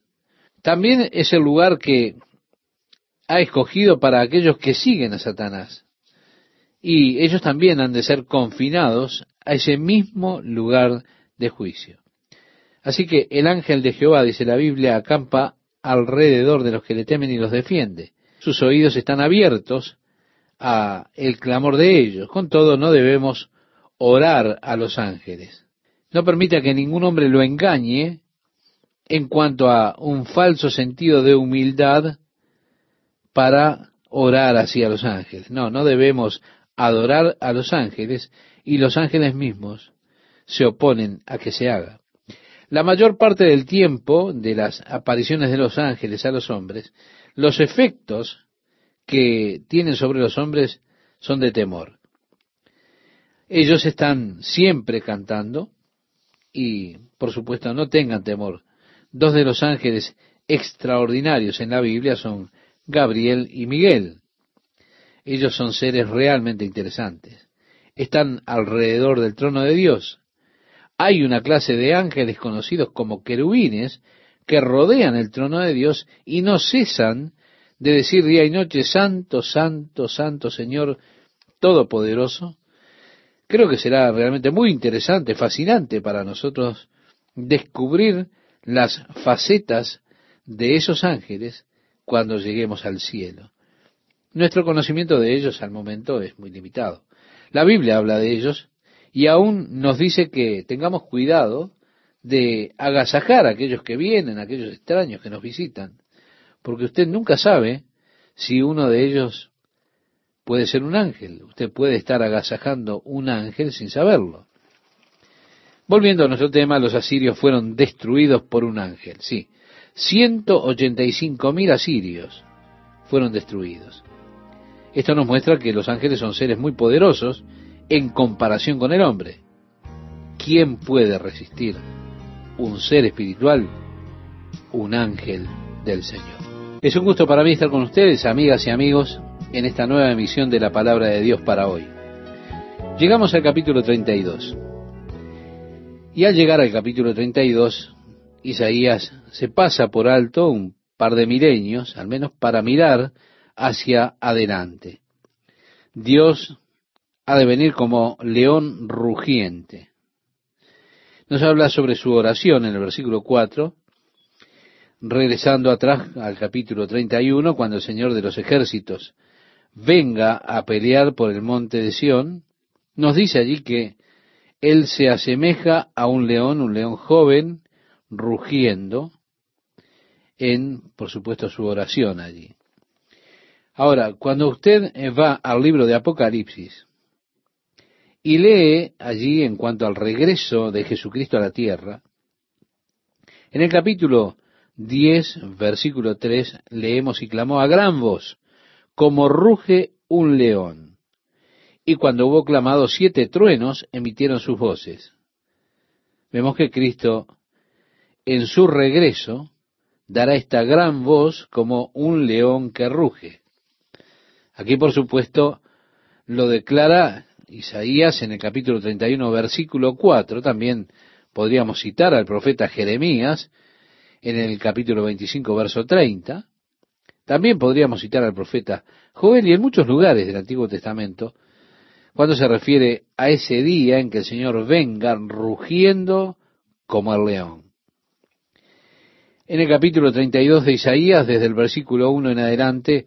Speaker 1: también es el lugar que ha escogido para aquellos que siguen a Satanás. Y ellos también han de ser confinados a ese mismo lugar de juicio. Así que el ángel de Jehová, dice la Biblia, acampa alrededor de los que le temen y los defiende. Sus oídos están abiertos a el clamor de ellos. Con todo, no debemos orar a los ángeles. No permita que ningún hombre lo engañe en cuanto a un falso sentido de humildad para orar hacia los ángeles. No, no debemos adorar a los ángeles y los ángeles mismos se oponen a que se haga. La mayor parte del tiempo de las apariciones de los ángeles a los hombres, los efectos que tienen sobre los hombres son de temor. Ellos están siempre cantando y, por supuesto, no tengan temor. Dos de los ángeles extraordinarios en la Biblia son Gabriel y Miguel. Ellos son seres realmente interesantes. Están alrededor del trono de Dios. Hay una clase de ángeles conocidos como querubines que rodean el trono de Dios y no cesan de decir día y noche, Santo, Santo, Santo Señor Todopoderoso, creo que será realmente muy interesante, fascinante para nosotros descubrir las facetas de esos ángeles cuando lleguemos al cielo. Nuestro conocimiento de ellos al momento es muy limitado. La Biblia habla de ellos y aún nos dice que tengamos cuidado de agasajar a aquellos que vienen, a aquellos extraños que nos visitan porque usted nunca sabe si uno de ellos puede ser un ángel. Usted puede estar agasajando un ángel sin saberlo. Volviendo a nuestro tema, los asirios fueron destruidos por un ángel, sí. 185 mil asirios fueron destruidos. Esto nos muestra que los ángeles son seres muy poderosos en comparación con el hombre. ¿Quién puede resistir un ser espiritual? Un ángel del Señor. Es un gusto para mí estar con ustedes, amigas y amigos, en esta nueva emisión de la palabra de Dios para hoy. Llegamos al capítulo 32. Y al llegar al capítulo 32, Isaías se pasa por alto un par de milenios, al menos para mirar hacia adelante. Dios ha de venir como león rugiente. Nos habla sobre su oración en el versículo 4, regresando atrás al capítulo 31, cuando el Señor de los ejércitos venga a pelear por el monte de Sión, nos dice allí que Él se asemeja a un león, un león joven, rugiendo, en, por supuesto, su oración allí. Ahora, cuando usted va al libro de Apocalipsis Y lee allí en cuanto al regreso de Jesucristo a la tierra, en el capítulo 10, versículo 3, leemos y clamó a gran voz, como ruge un león. Y cuando hubo clamado, siete truenos emitieron sus voces. Vemos que Cristo, en su regreso, dará esta gran voz como un león que ruge. Aquí, por supuesto, lo declara Isaías en el capítulo 31, versículo 4. También podríamos citar al profeta Jeremías en el capítulo 25, verso 30. También podríamos citar al profeta Joel y en muchos lugares del Antiguo Testamento, cuando se refiere a ese día en que el Señor venga rugiendo como el león. En el capítulo 32 de Isaías, desde el versículo 1 en adelante,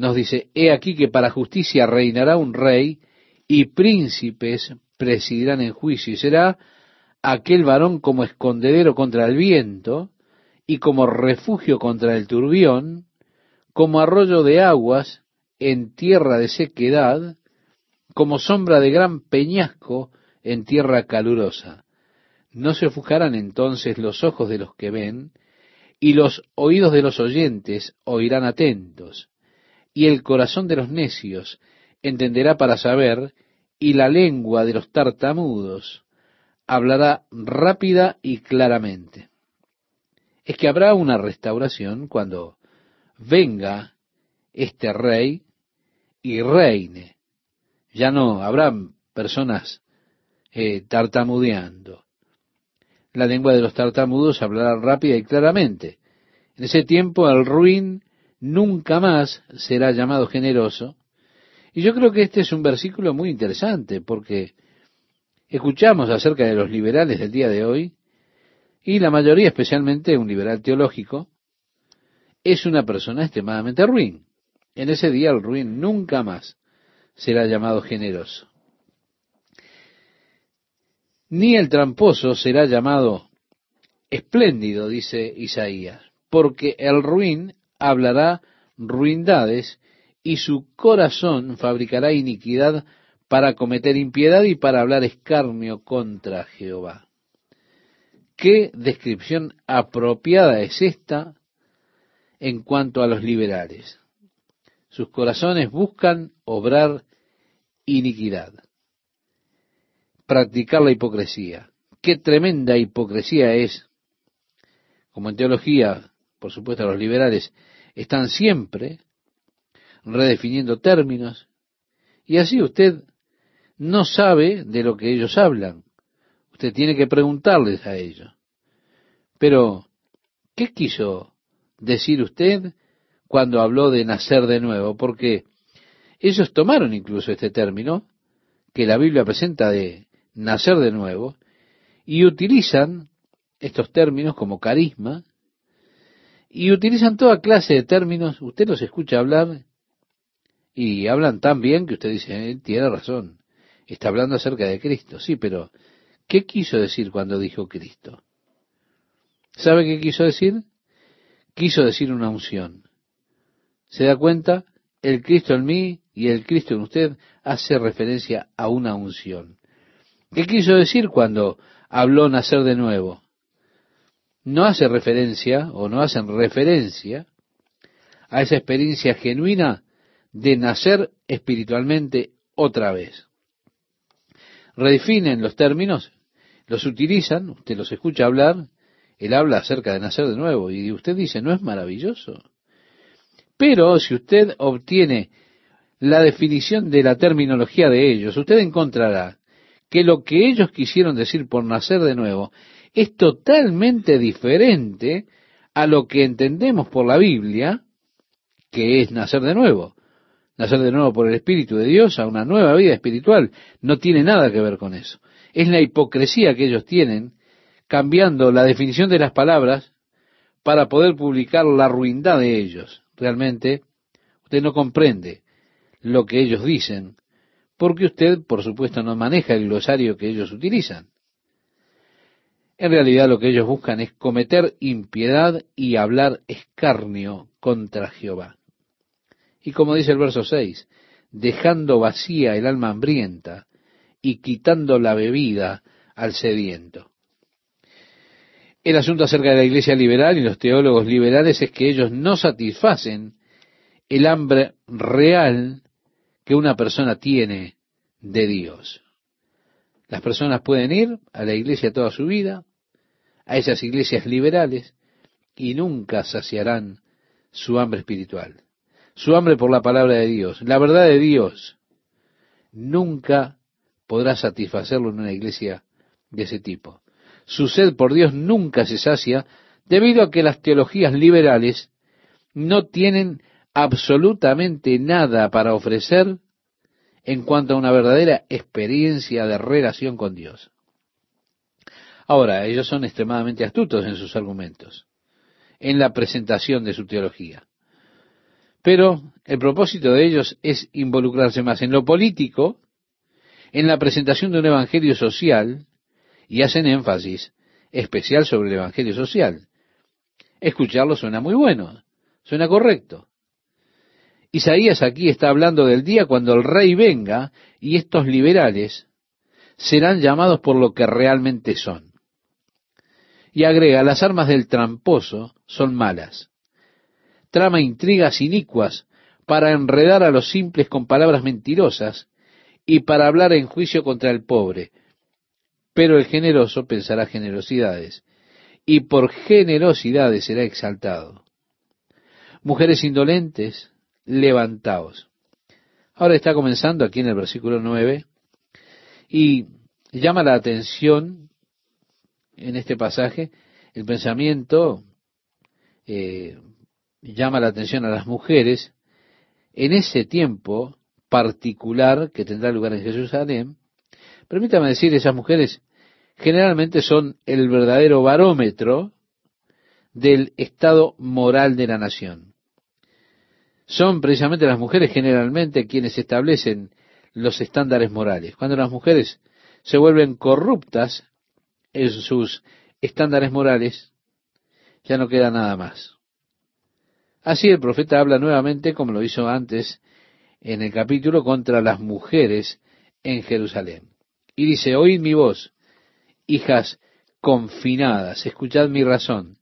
Speaker 1: nos dice, He aquí que para justicia reinará un rey y príncipes presidirán en juicio y será aquel varón como escondedero contra el viento y como refugio contra el turbión, como arroyo de aguas en tierra de sequedad, como sombra de gran peñasco en tierra calurosa. No se ofuscarán entonces los ojos de los que ven, y los oídos de los oyentes oirán atentos, y el corazón de los necios entenderá para saber, y la lengua de los tartamudos hablará rápida y claramente. Es que habrá una restauración cuando venga este rey y reine. Ya no habrá personas eh, tartamudeando la lengua de los tartamudos hablará rápida y claramente. En ese tiempo el ruin nunca más será llamado generoso. Y yo creo que este es un versículo muy interesante porque escuchamos acerca de los liberales del día de hoy y la mayoría, especialmente un liberal teológico, es una persona extremadamente ruin. En ese día el ruin nunca más será llamado generoso ni el tramposo será llamado espléndido, dice Isaías, porque el ruin hablará ruindades y su corazón fabricará iniquidad para cometer impiedad y para hablar escarnio contra Jehová. ¿Qué descripción apropiada es esta en cuanto a los liberales? Sus corazones buscan obrar iniquidad practicar la hipocresía. Qué tremenda hipocresía es. Como en teología, por supuesto, los liberales están siempre redefiniendo términos y así usted no sabe de lo que ellos hablan. Usted tiene que preguntarles a ellos. Pero, ¿qué quiso decir usted cuando habló de nacer de nuevo? Porque ellos tomaron incluso este término que la Biblia presenta de nacer de nuevo, y utilizan estos términos como carisma, y utilizan toda clase de términos, usted los escucha hablar, y hablan tan bien que usted dice, eh, tiene razón, está hablando acerca de Cristo, sí, pero ¿qué quiso decir cuando dijo Cristo? ¿Sabe qué quiso decir? Quiso decir una unción. ¿Se da cuenta? El Cristo en mí y el Cristo en usted hace referencia a una unción. ¿Qué quiso decir cuando habló nacer de nuevo? No hace referencia o no hacen referencia a esa experiencia genuina de nacer espiritualmente otra vez. Redefinen los términos, los utilizan, usted los escucha hablar, él habla acerca de nacer de nuevo y usted dice, ¿no es maravilloso? Pero si usted obtiene la definición de la terminología de ellos, usted encontrará que lo que ellos quisieron decir por nacer de nuevo es totalmente diferente a lo que entendemos por la Biblia, que es nacer de nuevo. Nacer de nuevo por el Espíritu de Dios a una nueva vida espiritual. No tiene nada que ver con eso. Es la hipocresía que ellos tienen, cambiando la definición de las palabras para poder publicar la ruindad de ellos. Realmente, usted no comprende lo que ellos dicen porque usted, por supuesto, no maneja el glosario que ellos utilizan. En realidad lo que ellos buscan es cometer impiedad y hablar escarnio contra Jehová. Y como dice el verso 6, dejando vacía el alma hambrienta y quitando la bebida al sediento. El asunto acerca de la iglesia liberal y los teólogos liberales es que ellos no satisfacen el hambre real que una persona tiene de Dios. Las personas pueden ir a la iglesia toda su vida, a esas iglesias liberales, y nunca saciarán su hambre espiritual, su hambre por la palabra de Dios, la verdad de Dios. Nunca podrá satisfacerlo en una iglesia de ese tipo. Su sed por Dios nunca se sacia debido a que las teologías liberales no tienen absolutamente nada para ofrecer en cuanto a una verdadera experiencia de relación con Dios. Ahora, ellos son extremadamente astutos en sus argumentos, en la presentación de su teología. Pero el propósito de ellos es involucrarse más en lo político, en la presentación de un evangelio social, y hacen énfasis especial sobre el evangelio social. Escucharlo suena muy bueno, suena correcto. Isaías aquí está hablando del día cuando el rey venga y estos liberales serán llamados por lo que realmente son. Y agrega, las armas del tramposo son malas. Trama intrigas inicuas para enredar a los simples con palabras mentirosas y para hablar en juicio contra el pobre. Pero el generoso pensará generosidades y por generosidades será exaltado. Mujeres indolentes, levantaos. Ahora está comenzando aquí en el versículo 9 y llama la atención en este pasaje el pensamiento, eh, llama la atención a las mujeres en ese tiempo particular que tendrá lugar en Jerusalén. Permítame decir, esas mujeres generalmente son el verdadero barómetro del estado moral de la nación son precisamente las mujeres generalmente quienes establecen los estándares morales. Cuando las mujeres se vuelven corruptas en sus estándares morales, ya no queda nada más. Así el profeta habla nuevamente, como lo hizo antes en el capítulo, contra las mujeres en Jerusalén. Y dice, oíd mi voz, hijas confinadas, escuchad mi razón.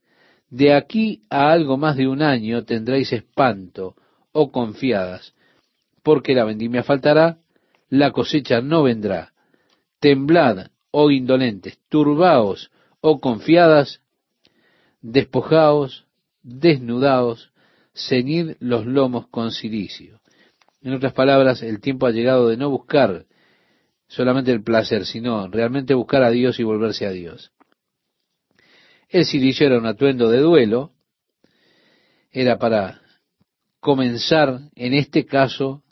Speaker 1: De aquí a algo más de un año tendréis espanto, o confiadas, porque la vendimia faltará, la cosecha no vendrá. Temblad, oh indolentes, turbaos, oh confiadas, despojaos, desnudaos, ceñid los lomos con silicio. En otras palabras, el tiempo ha llegado de no buscar solamente el placer, sino realmente buscar a Dios y volverse a Dios. El silicio era un atuendo de duelo, era para comenzar, en este caso,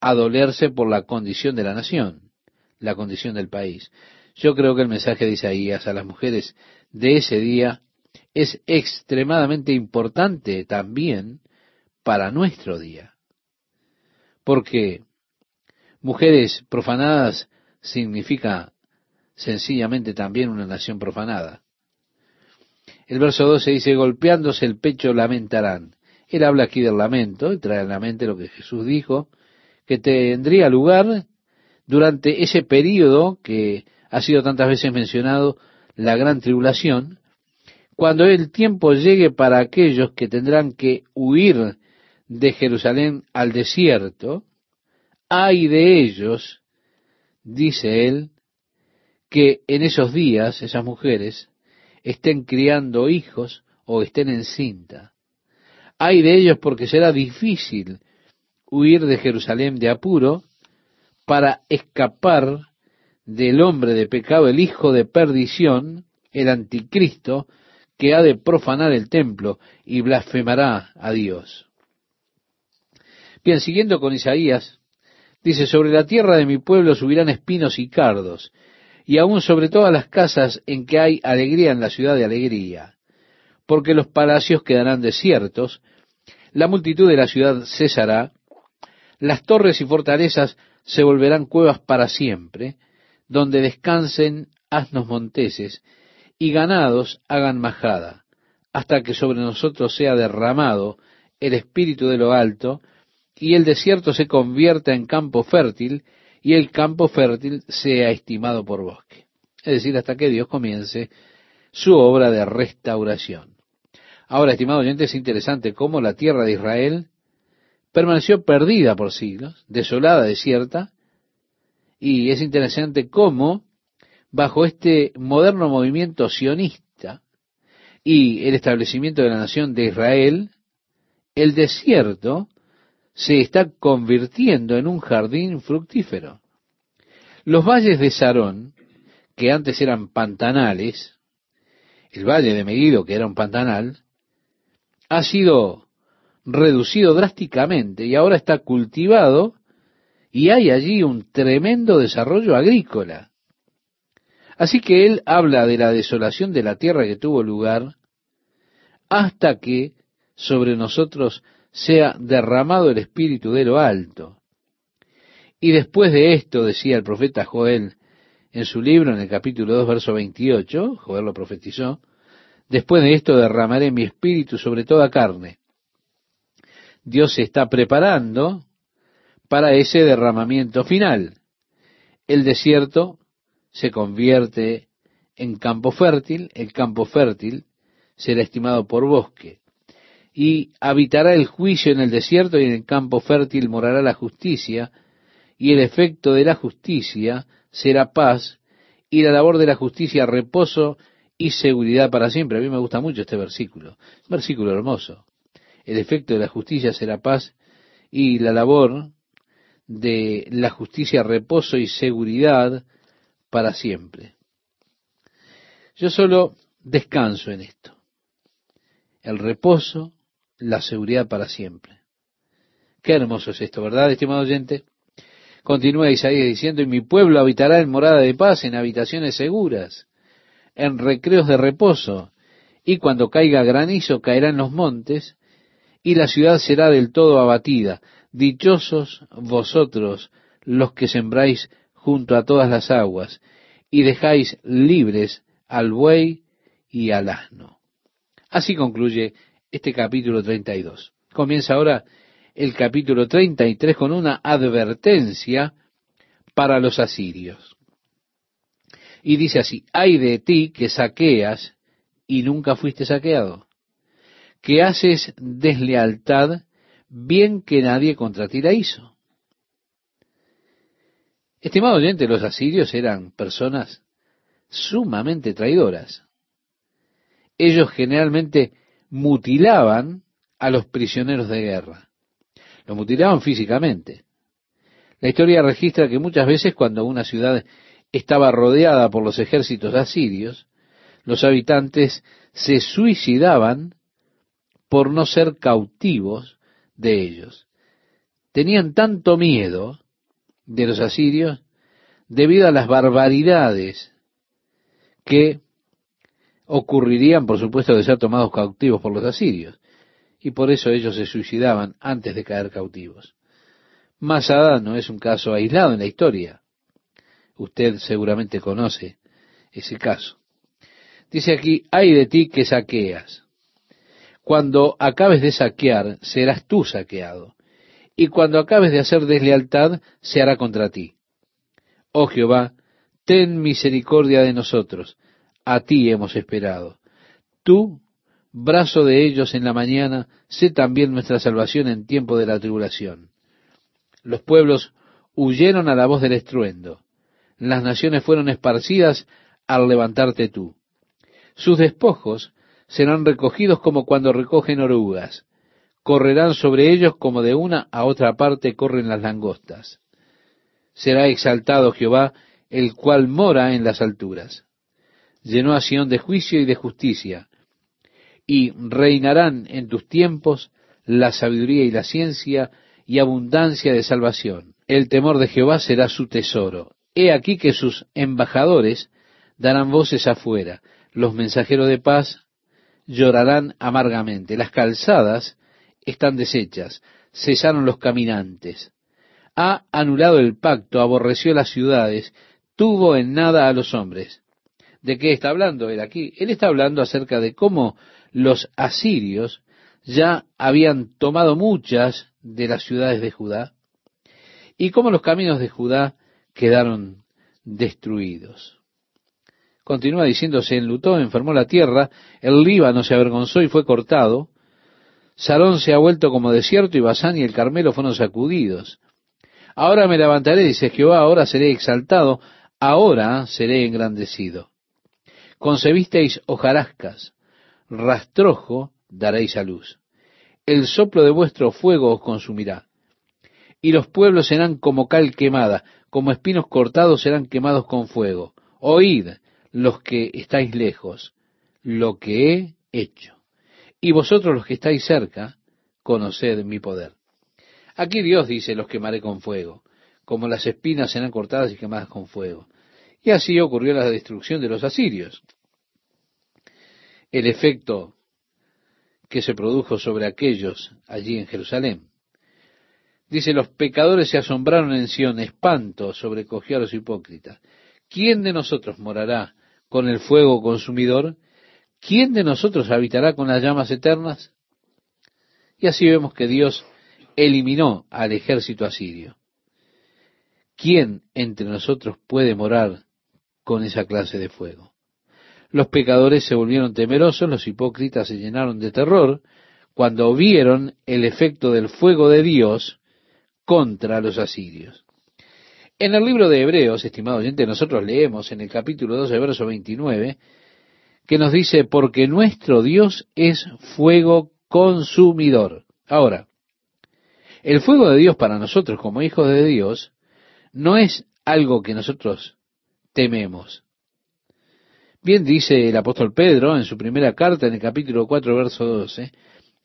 Speaker 1: a dolerse por la condición de la nación, la condición del país. Yo creo que el mensaje de Isaías a las mujeres de ese día es extremadamente importante también para nuestro día. Porque mujeres profanadas significa sencillamente también una nación profanada. El verso 12 dice, golpeándose el pecho lamentarán. Él habla aquí del lamento y trae a la mente lo que Jesús dijo, que tendría lugar durante ese periodo que ha sido tantas veces mencionado, la gran tribulación, cuando el tiempo llegue para aquellos que tendrán que huir de Jerusalén al desierto, hay de ellos, dice él, que en esos días esas mujeres estén criando hijos o estén encinta. Hay de ellos porque será difícil huir de Jerusalén de apuro para escapar del hombre de pecado, el hijo de perdición, el anticristo, que ha de profanar el templo y blasfemará a Dios. Bien, siguiendo con Isaías, dice, sobre la tierra de mi pueblo subirán espinos y cardos, y aún sobre todas las casas en que hay alegría en la ciudad de alegría porque los palacios quedarán desiertos, la multitud de la ciudad cesará, las torres y fortalezas se volverán cuevas para siempre, donde descansen asnos monteses y ganados hagan majada, hasta que sobre nosotros sea derramado el espíritu de lo alto, y el desierto se convierta en campo fértil, y el campo fértil sea estimado por bosque. Es decir, hasta que Dios comience su obra de restauración. Ahora, estimado oyente, es interesante cómo la tierra de Israel permaneció perdida por siglos, desolada, desierta, y es interesante cómo, bajo este moderno movimiento sionista y el establecimiento de la nación de Israel, el desierto se está convirtiendo en un jardín fructífero. Los valles de Sarón, que antes eran pantanales, el valle de Megiddo, que era un pantanal, ha sido reducido drásticamente y ahora está cultivado y hay allí un tremendo desarrollo agrícola. Así que él habla de la desolación de la tierra que tuvo lugar hasta que sobre nosotros sea derramado el espíritu de lo alto. Y después de esto, decía el profeta Joel en su libro, en el capítulo 2, verso 28, Joel lo profetizó, después de esto derramaré mi espíritu sobre toda carne. Dios se está preparando para ese derramamiento final. El desierto se convierte en campo fértil, el campo fértil será estimado por bosque, y habitará el juicio en el desierto y en el campo fértil morará la justicia, y el efecto de la justicia será paz, y la labor de la justicia reposo y seguridad para siempre. A mí me gusta mucho este versículo, versículo hermoso. El efecto de la justicia será paz, y la labor de la justicia reposo y seguridad para siempre. Yo solo descanso en esto. El reposo, la seguridad para siempre. Qué hermoso es esto, ¿verdad, estimado oyente? Continúa Isaías diciendo, y mi pueblo habitará en morada de paz, en habitaciones seguras, en recreos de reposo, y cuando caiga granizo caerá en los montes, y la ciudad será del todo abatida. Dichosos vosotros los que sembráis junto a todas las aguas, y dejáis libres al buey y al asno. Así concluye este capítulo 32. Comienza ahora el capítulo 33 con una advertencia para los asirios. Y dice así, hay de ti que saqueas y nunca fuiste saqueado, que haces deslealtad, bien que nadie contra ti la hizo. Estimado oyente, los asirios eran personas sumamente traidoras. Ellos generalmente mutilaban a los prisioneros de guerra. Lo mutilaban físicamente. La historia registra que muchas veces cuando una ciudad estaba rodeada por los ejércitos asirios, los habitantes se suicidaban por no ser cautivos de ellos. Tenían tanto miedo de los asirios debido a las barbaridades que ocurrirían, por supuesto, de ser tomados cautivos por los asirios y por eso ellos se suicidaban antes de caer cautivos. Masada no es un caso aislado en la historia. Usted seguramente conoce ese caso. Dice aquí, hay de ti que saqueas. Cuando acabes de saquear, serás tú saqueado. Y cuando acabes de hacer deslealtad, se hará contra ti. Oh Jehová, ten misericordia de nosotros. A ti hemos esperado. Tú brazo de ellos en la mañana, sé también nuestra salvación en tiempo de la tribulación. Los pueblos huyeron a la voz del estruendo, las naciones fueron esparcidas al levantarte tú. Sus despojos serán recogidos como cuando recogen orugas, correrán sobre ellos como de una a otra parte corren las langostas. Será exaltado Jehová, el cual mora en las alturas. Llenó a Sión de juicio y de justicia, y reinarán en tus tiempos la sabiduría y la ciencia y abundancia de salvación. El temor de Jehová será su tesoro. He aquí que sus embajadores darán voces afuera, los mensajeros de paz llorarán amargamente, las calzadas están deshechas, cesaron los caminantes. Ha anulado el pacto, aborreció las ciudades, tuvo en nada a los hombres. ¿De qué está hablando él aquí? Él está hablando acerca de cómo los asirios ya habían tomado muchas de las ciudades de Judá y cómo los caminos de Judá quedaron destruidos. Continúa diciendo, se enlutó, enfermó la tierra, el Líbano se avergonzó y fue cortado, Salón se ha vuelto como desierto y Basán y el Carmelo fueron sacudidos. Ahora me levantaré, dice Jehová, ahora seré exaltado, ahora seré engrandecido. Concebisteis hojarascas, rastrojo daréis a luz. El soplo de vuestro fuego os consumirá. Y los pueblos serán como cal quemada, como espinos cortados serán quemados con fuego. Oíd, los que estáis lejos, lo que he hecho. Y vosotros los que estáis cerca, conoced mi poder. Aquí Dios dice, los quemaré con fuego, como las espinas serán cortadas y quemadas con fuego. Y así ocurrió la destrucción de los asirios. El efecto que se produjo sobre aquellos allí en Jerusalén. Dice, los pecadores se asombraron en Sion, espanto sobrecogió a los hipócritas. ¿Quién de nosotros morará con el fuego consumidor? ¿quién de nosotros habitará con las llamas eternas? Y así vemos que Dios eliminó al ejército asirio. ¿Quién entre nosotros puede morar con esa clase de fuego? Los pecadores se volvieron temerosos, los hipócritas se llenaron de terror cuando vieron el efecto del fuego de Dios contra los asirios. En el libro de Hebreos, estimado oyente, nosotros leemos en el capítulo 12, verso 29, que nos dice, porque nuestro Dios es fuego consumidor. Ahora, el fuego de Dios para nosotros como hijos de Dios no es algo que nosotros tememos. Bien dice el apóstol Pedro en su primera carta en el capítulo 4, verso 12,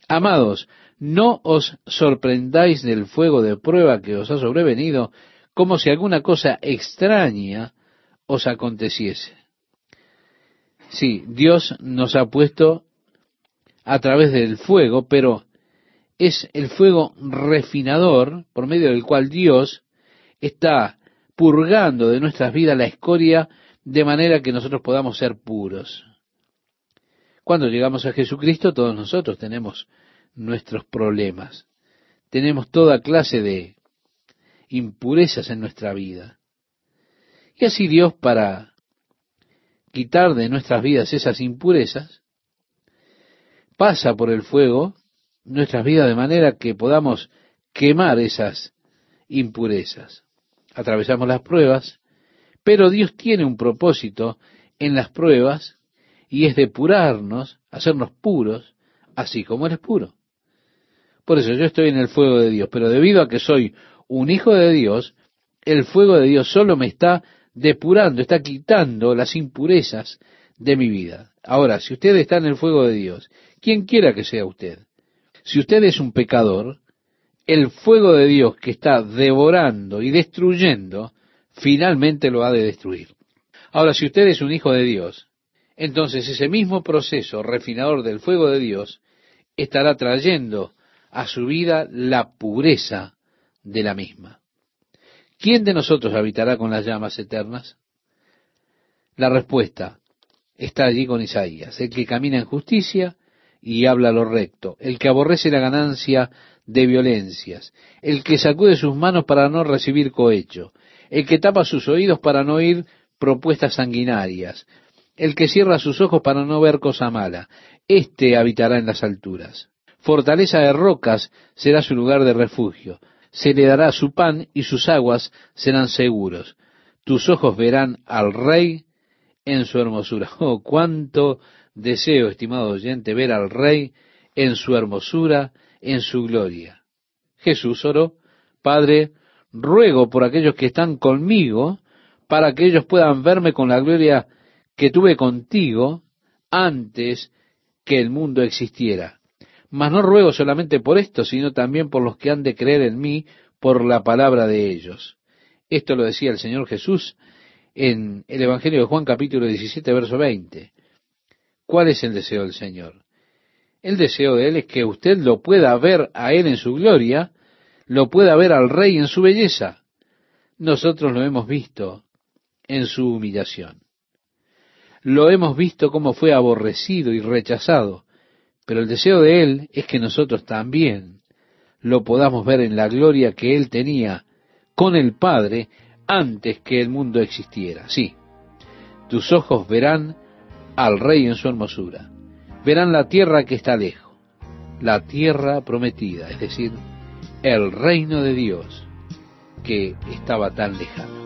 Speaker 1: Amados, no os sorprendáis del fuego de prueba que os ha sobrevenido como si alguna cosa extraña os aconteciese. Sí, Dios nos ha puesto a través del fuego, pero es el fuego refinador por medio del cual Dios está purgando de nuestras vidas la escoria de manera que nosotros podamos ser puros. Cuando llegamos a Jesucristo, todos nosotros tenemos nuestros problemas. Tenemos toda clase de impurezas en nuestra vida. Y así Dios, para quitar de nuestras vidas esas impurezas, pasa por el fuego nuestras vidas de manera que podamos quemar esas impurezas. Atravesamos las pruebas, pero Dios tiene un propósito en las pruebas y es depurarnos, hacernos puros, así como eres puro. Por eso yo estoy en el fuego de Dios, pero debido a que soy un hijo de Dios, el fuego de Dios solo me está depurando, está quitando las impurezas de mi vida. Ahora, si usted está en el fuego de Dios, quien quiera que sea usted, si usted es un pecador, el fuego de Dios que está devorando y destruyendo, finalmente lo ha de destruir. Ahora, si usted es un hijo de Dios, entonces ese mismo proceso refinador del fuego de Dios estará trayendo a su vida la pureza de la misma. ¿quién de nosotros habitará con las llamas eternas? La respuesta está allí con Isaías, el que camina en justicia y habla lo recto, el que aborrece la ganancia de violencias, el que sacude sus manos para no recibir cohecho, el que tapa sus oídos para no oír propuestas sanguinarias, el que cierra sus ojos para no ver cosa mala, éste habitará en las alturas. Fortaleza de rocas será su lugar de refugio se le dará su pan y sus aguas serán seguros. Tus ojos verán al rey en su hermosura. Oh, cuánto deseo, estimado oyente, ver al rey en su hermosura, en su gloria. Jesús oró, Padre, ruego por aquellos que están conmigo, para que ellos puedan verme con la gloria que tuve contigo antes que el mundo existiera. Mas no ruego solamente por esto, sino también por los que han de creer en mí por la palabra de ellos. Esto lo decía el Señor Jesús en el Evangelio de Juan capítulo 17, verso 20. ¿Cuál es el deseo del Señor? El deseo de Él es que usted lo pueda ver a Él en su gloria, lo pueda ver al Rey en su belleza. Nosotros lo hemos visto en su humillación. Lo hemos visto cómo fue aborrecido y rechazado, pero el deseo de Él es que nosotros también lo podamos ver en la gloria que Él tenía con el Padre antes que el mundo existiera. Sí, tus ojos verán al Rey en su hermosura, verán la tierra que está lejos, la tierra prometida, es decir, el reino de Dios que estaba tan lejano.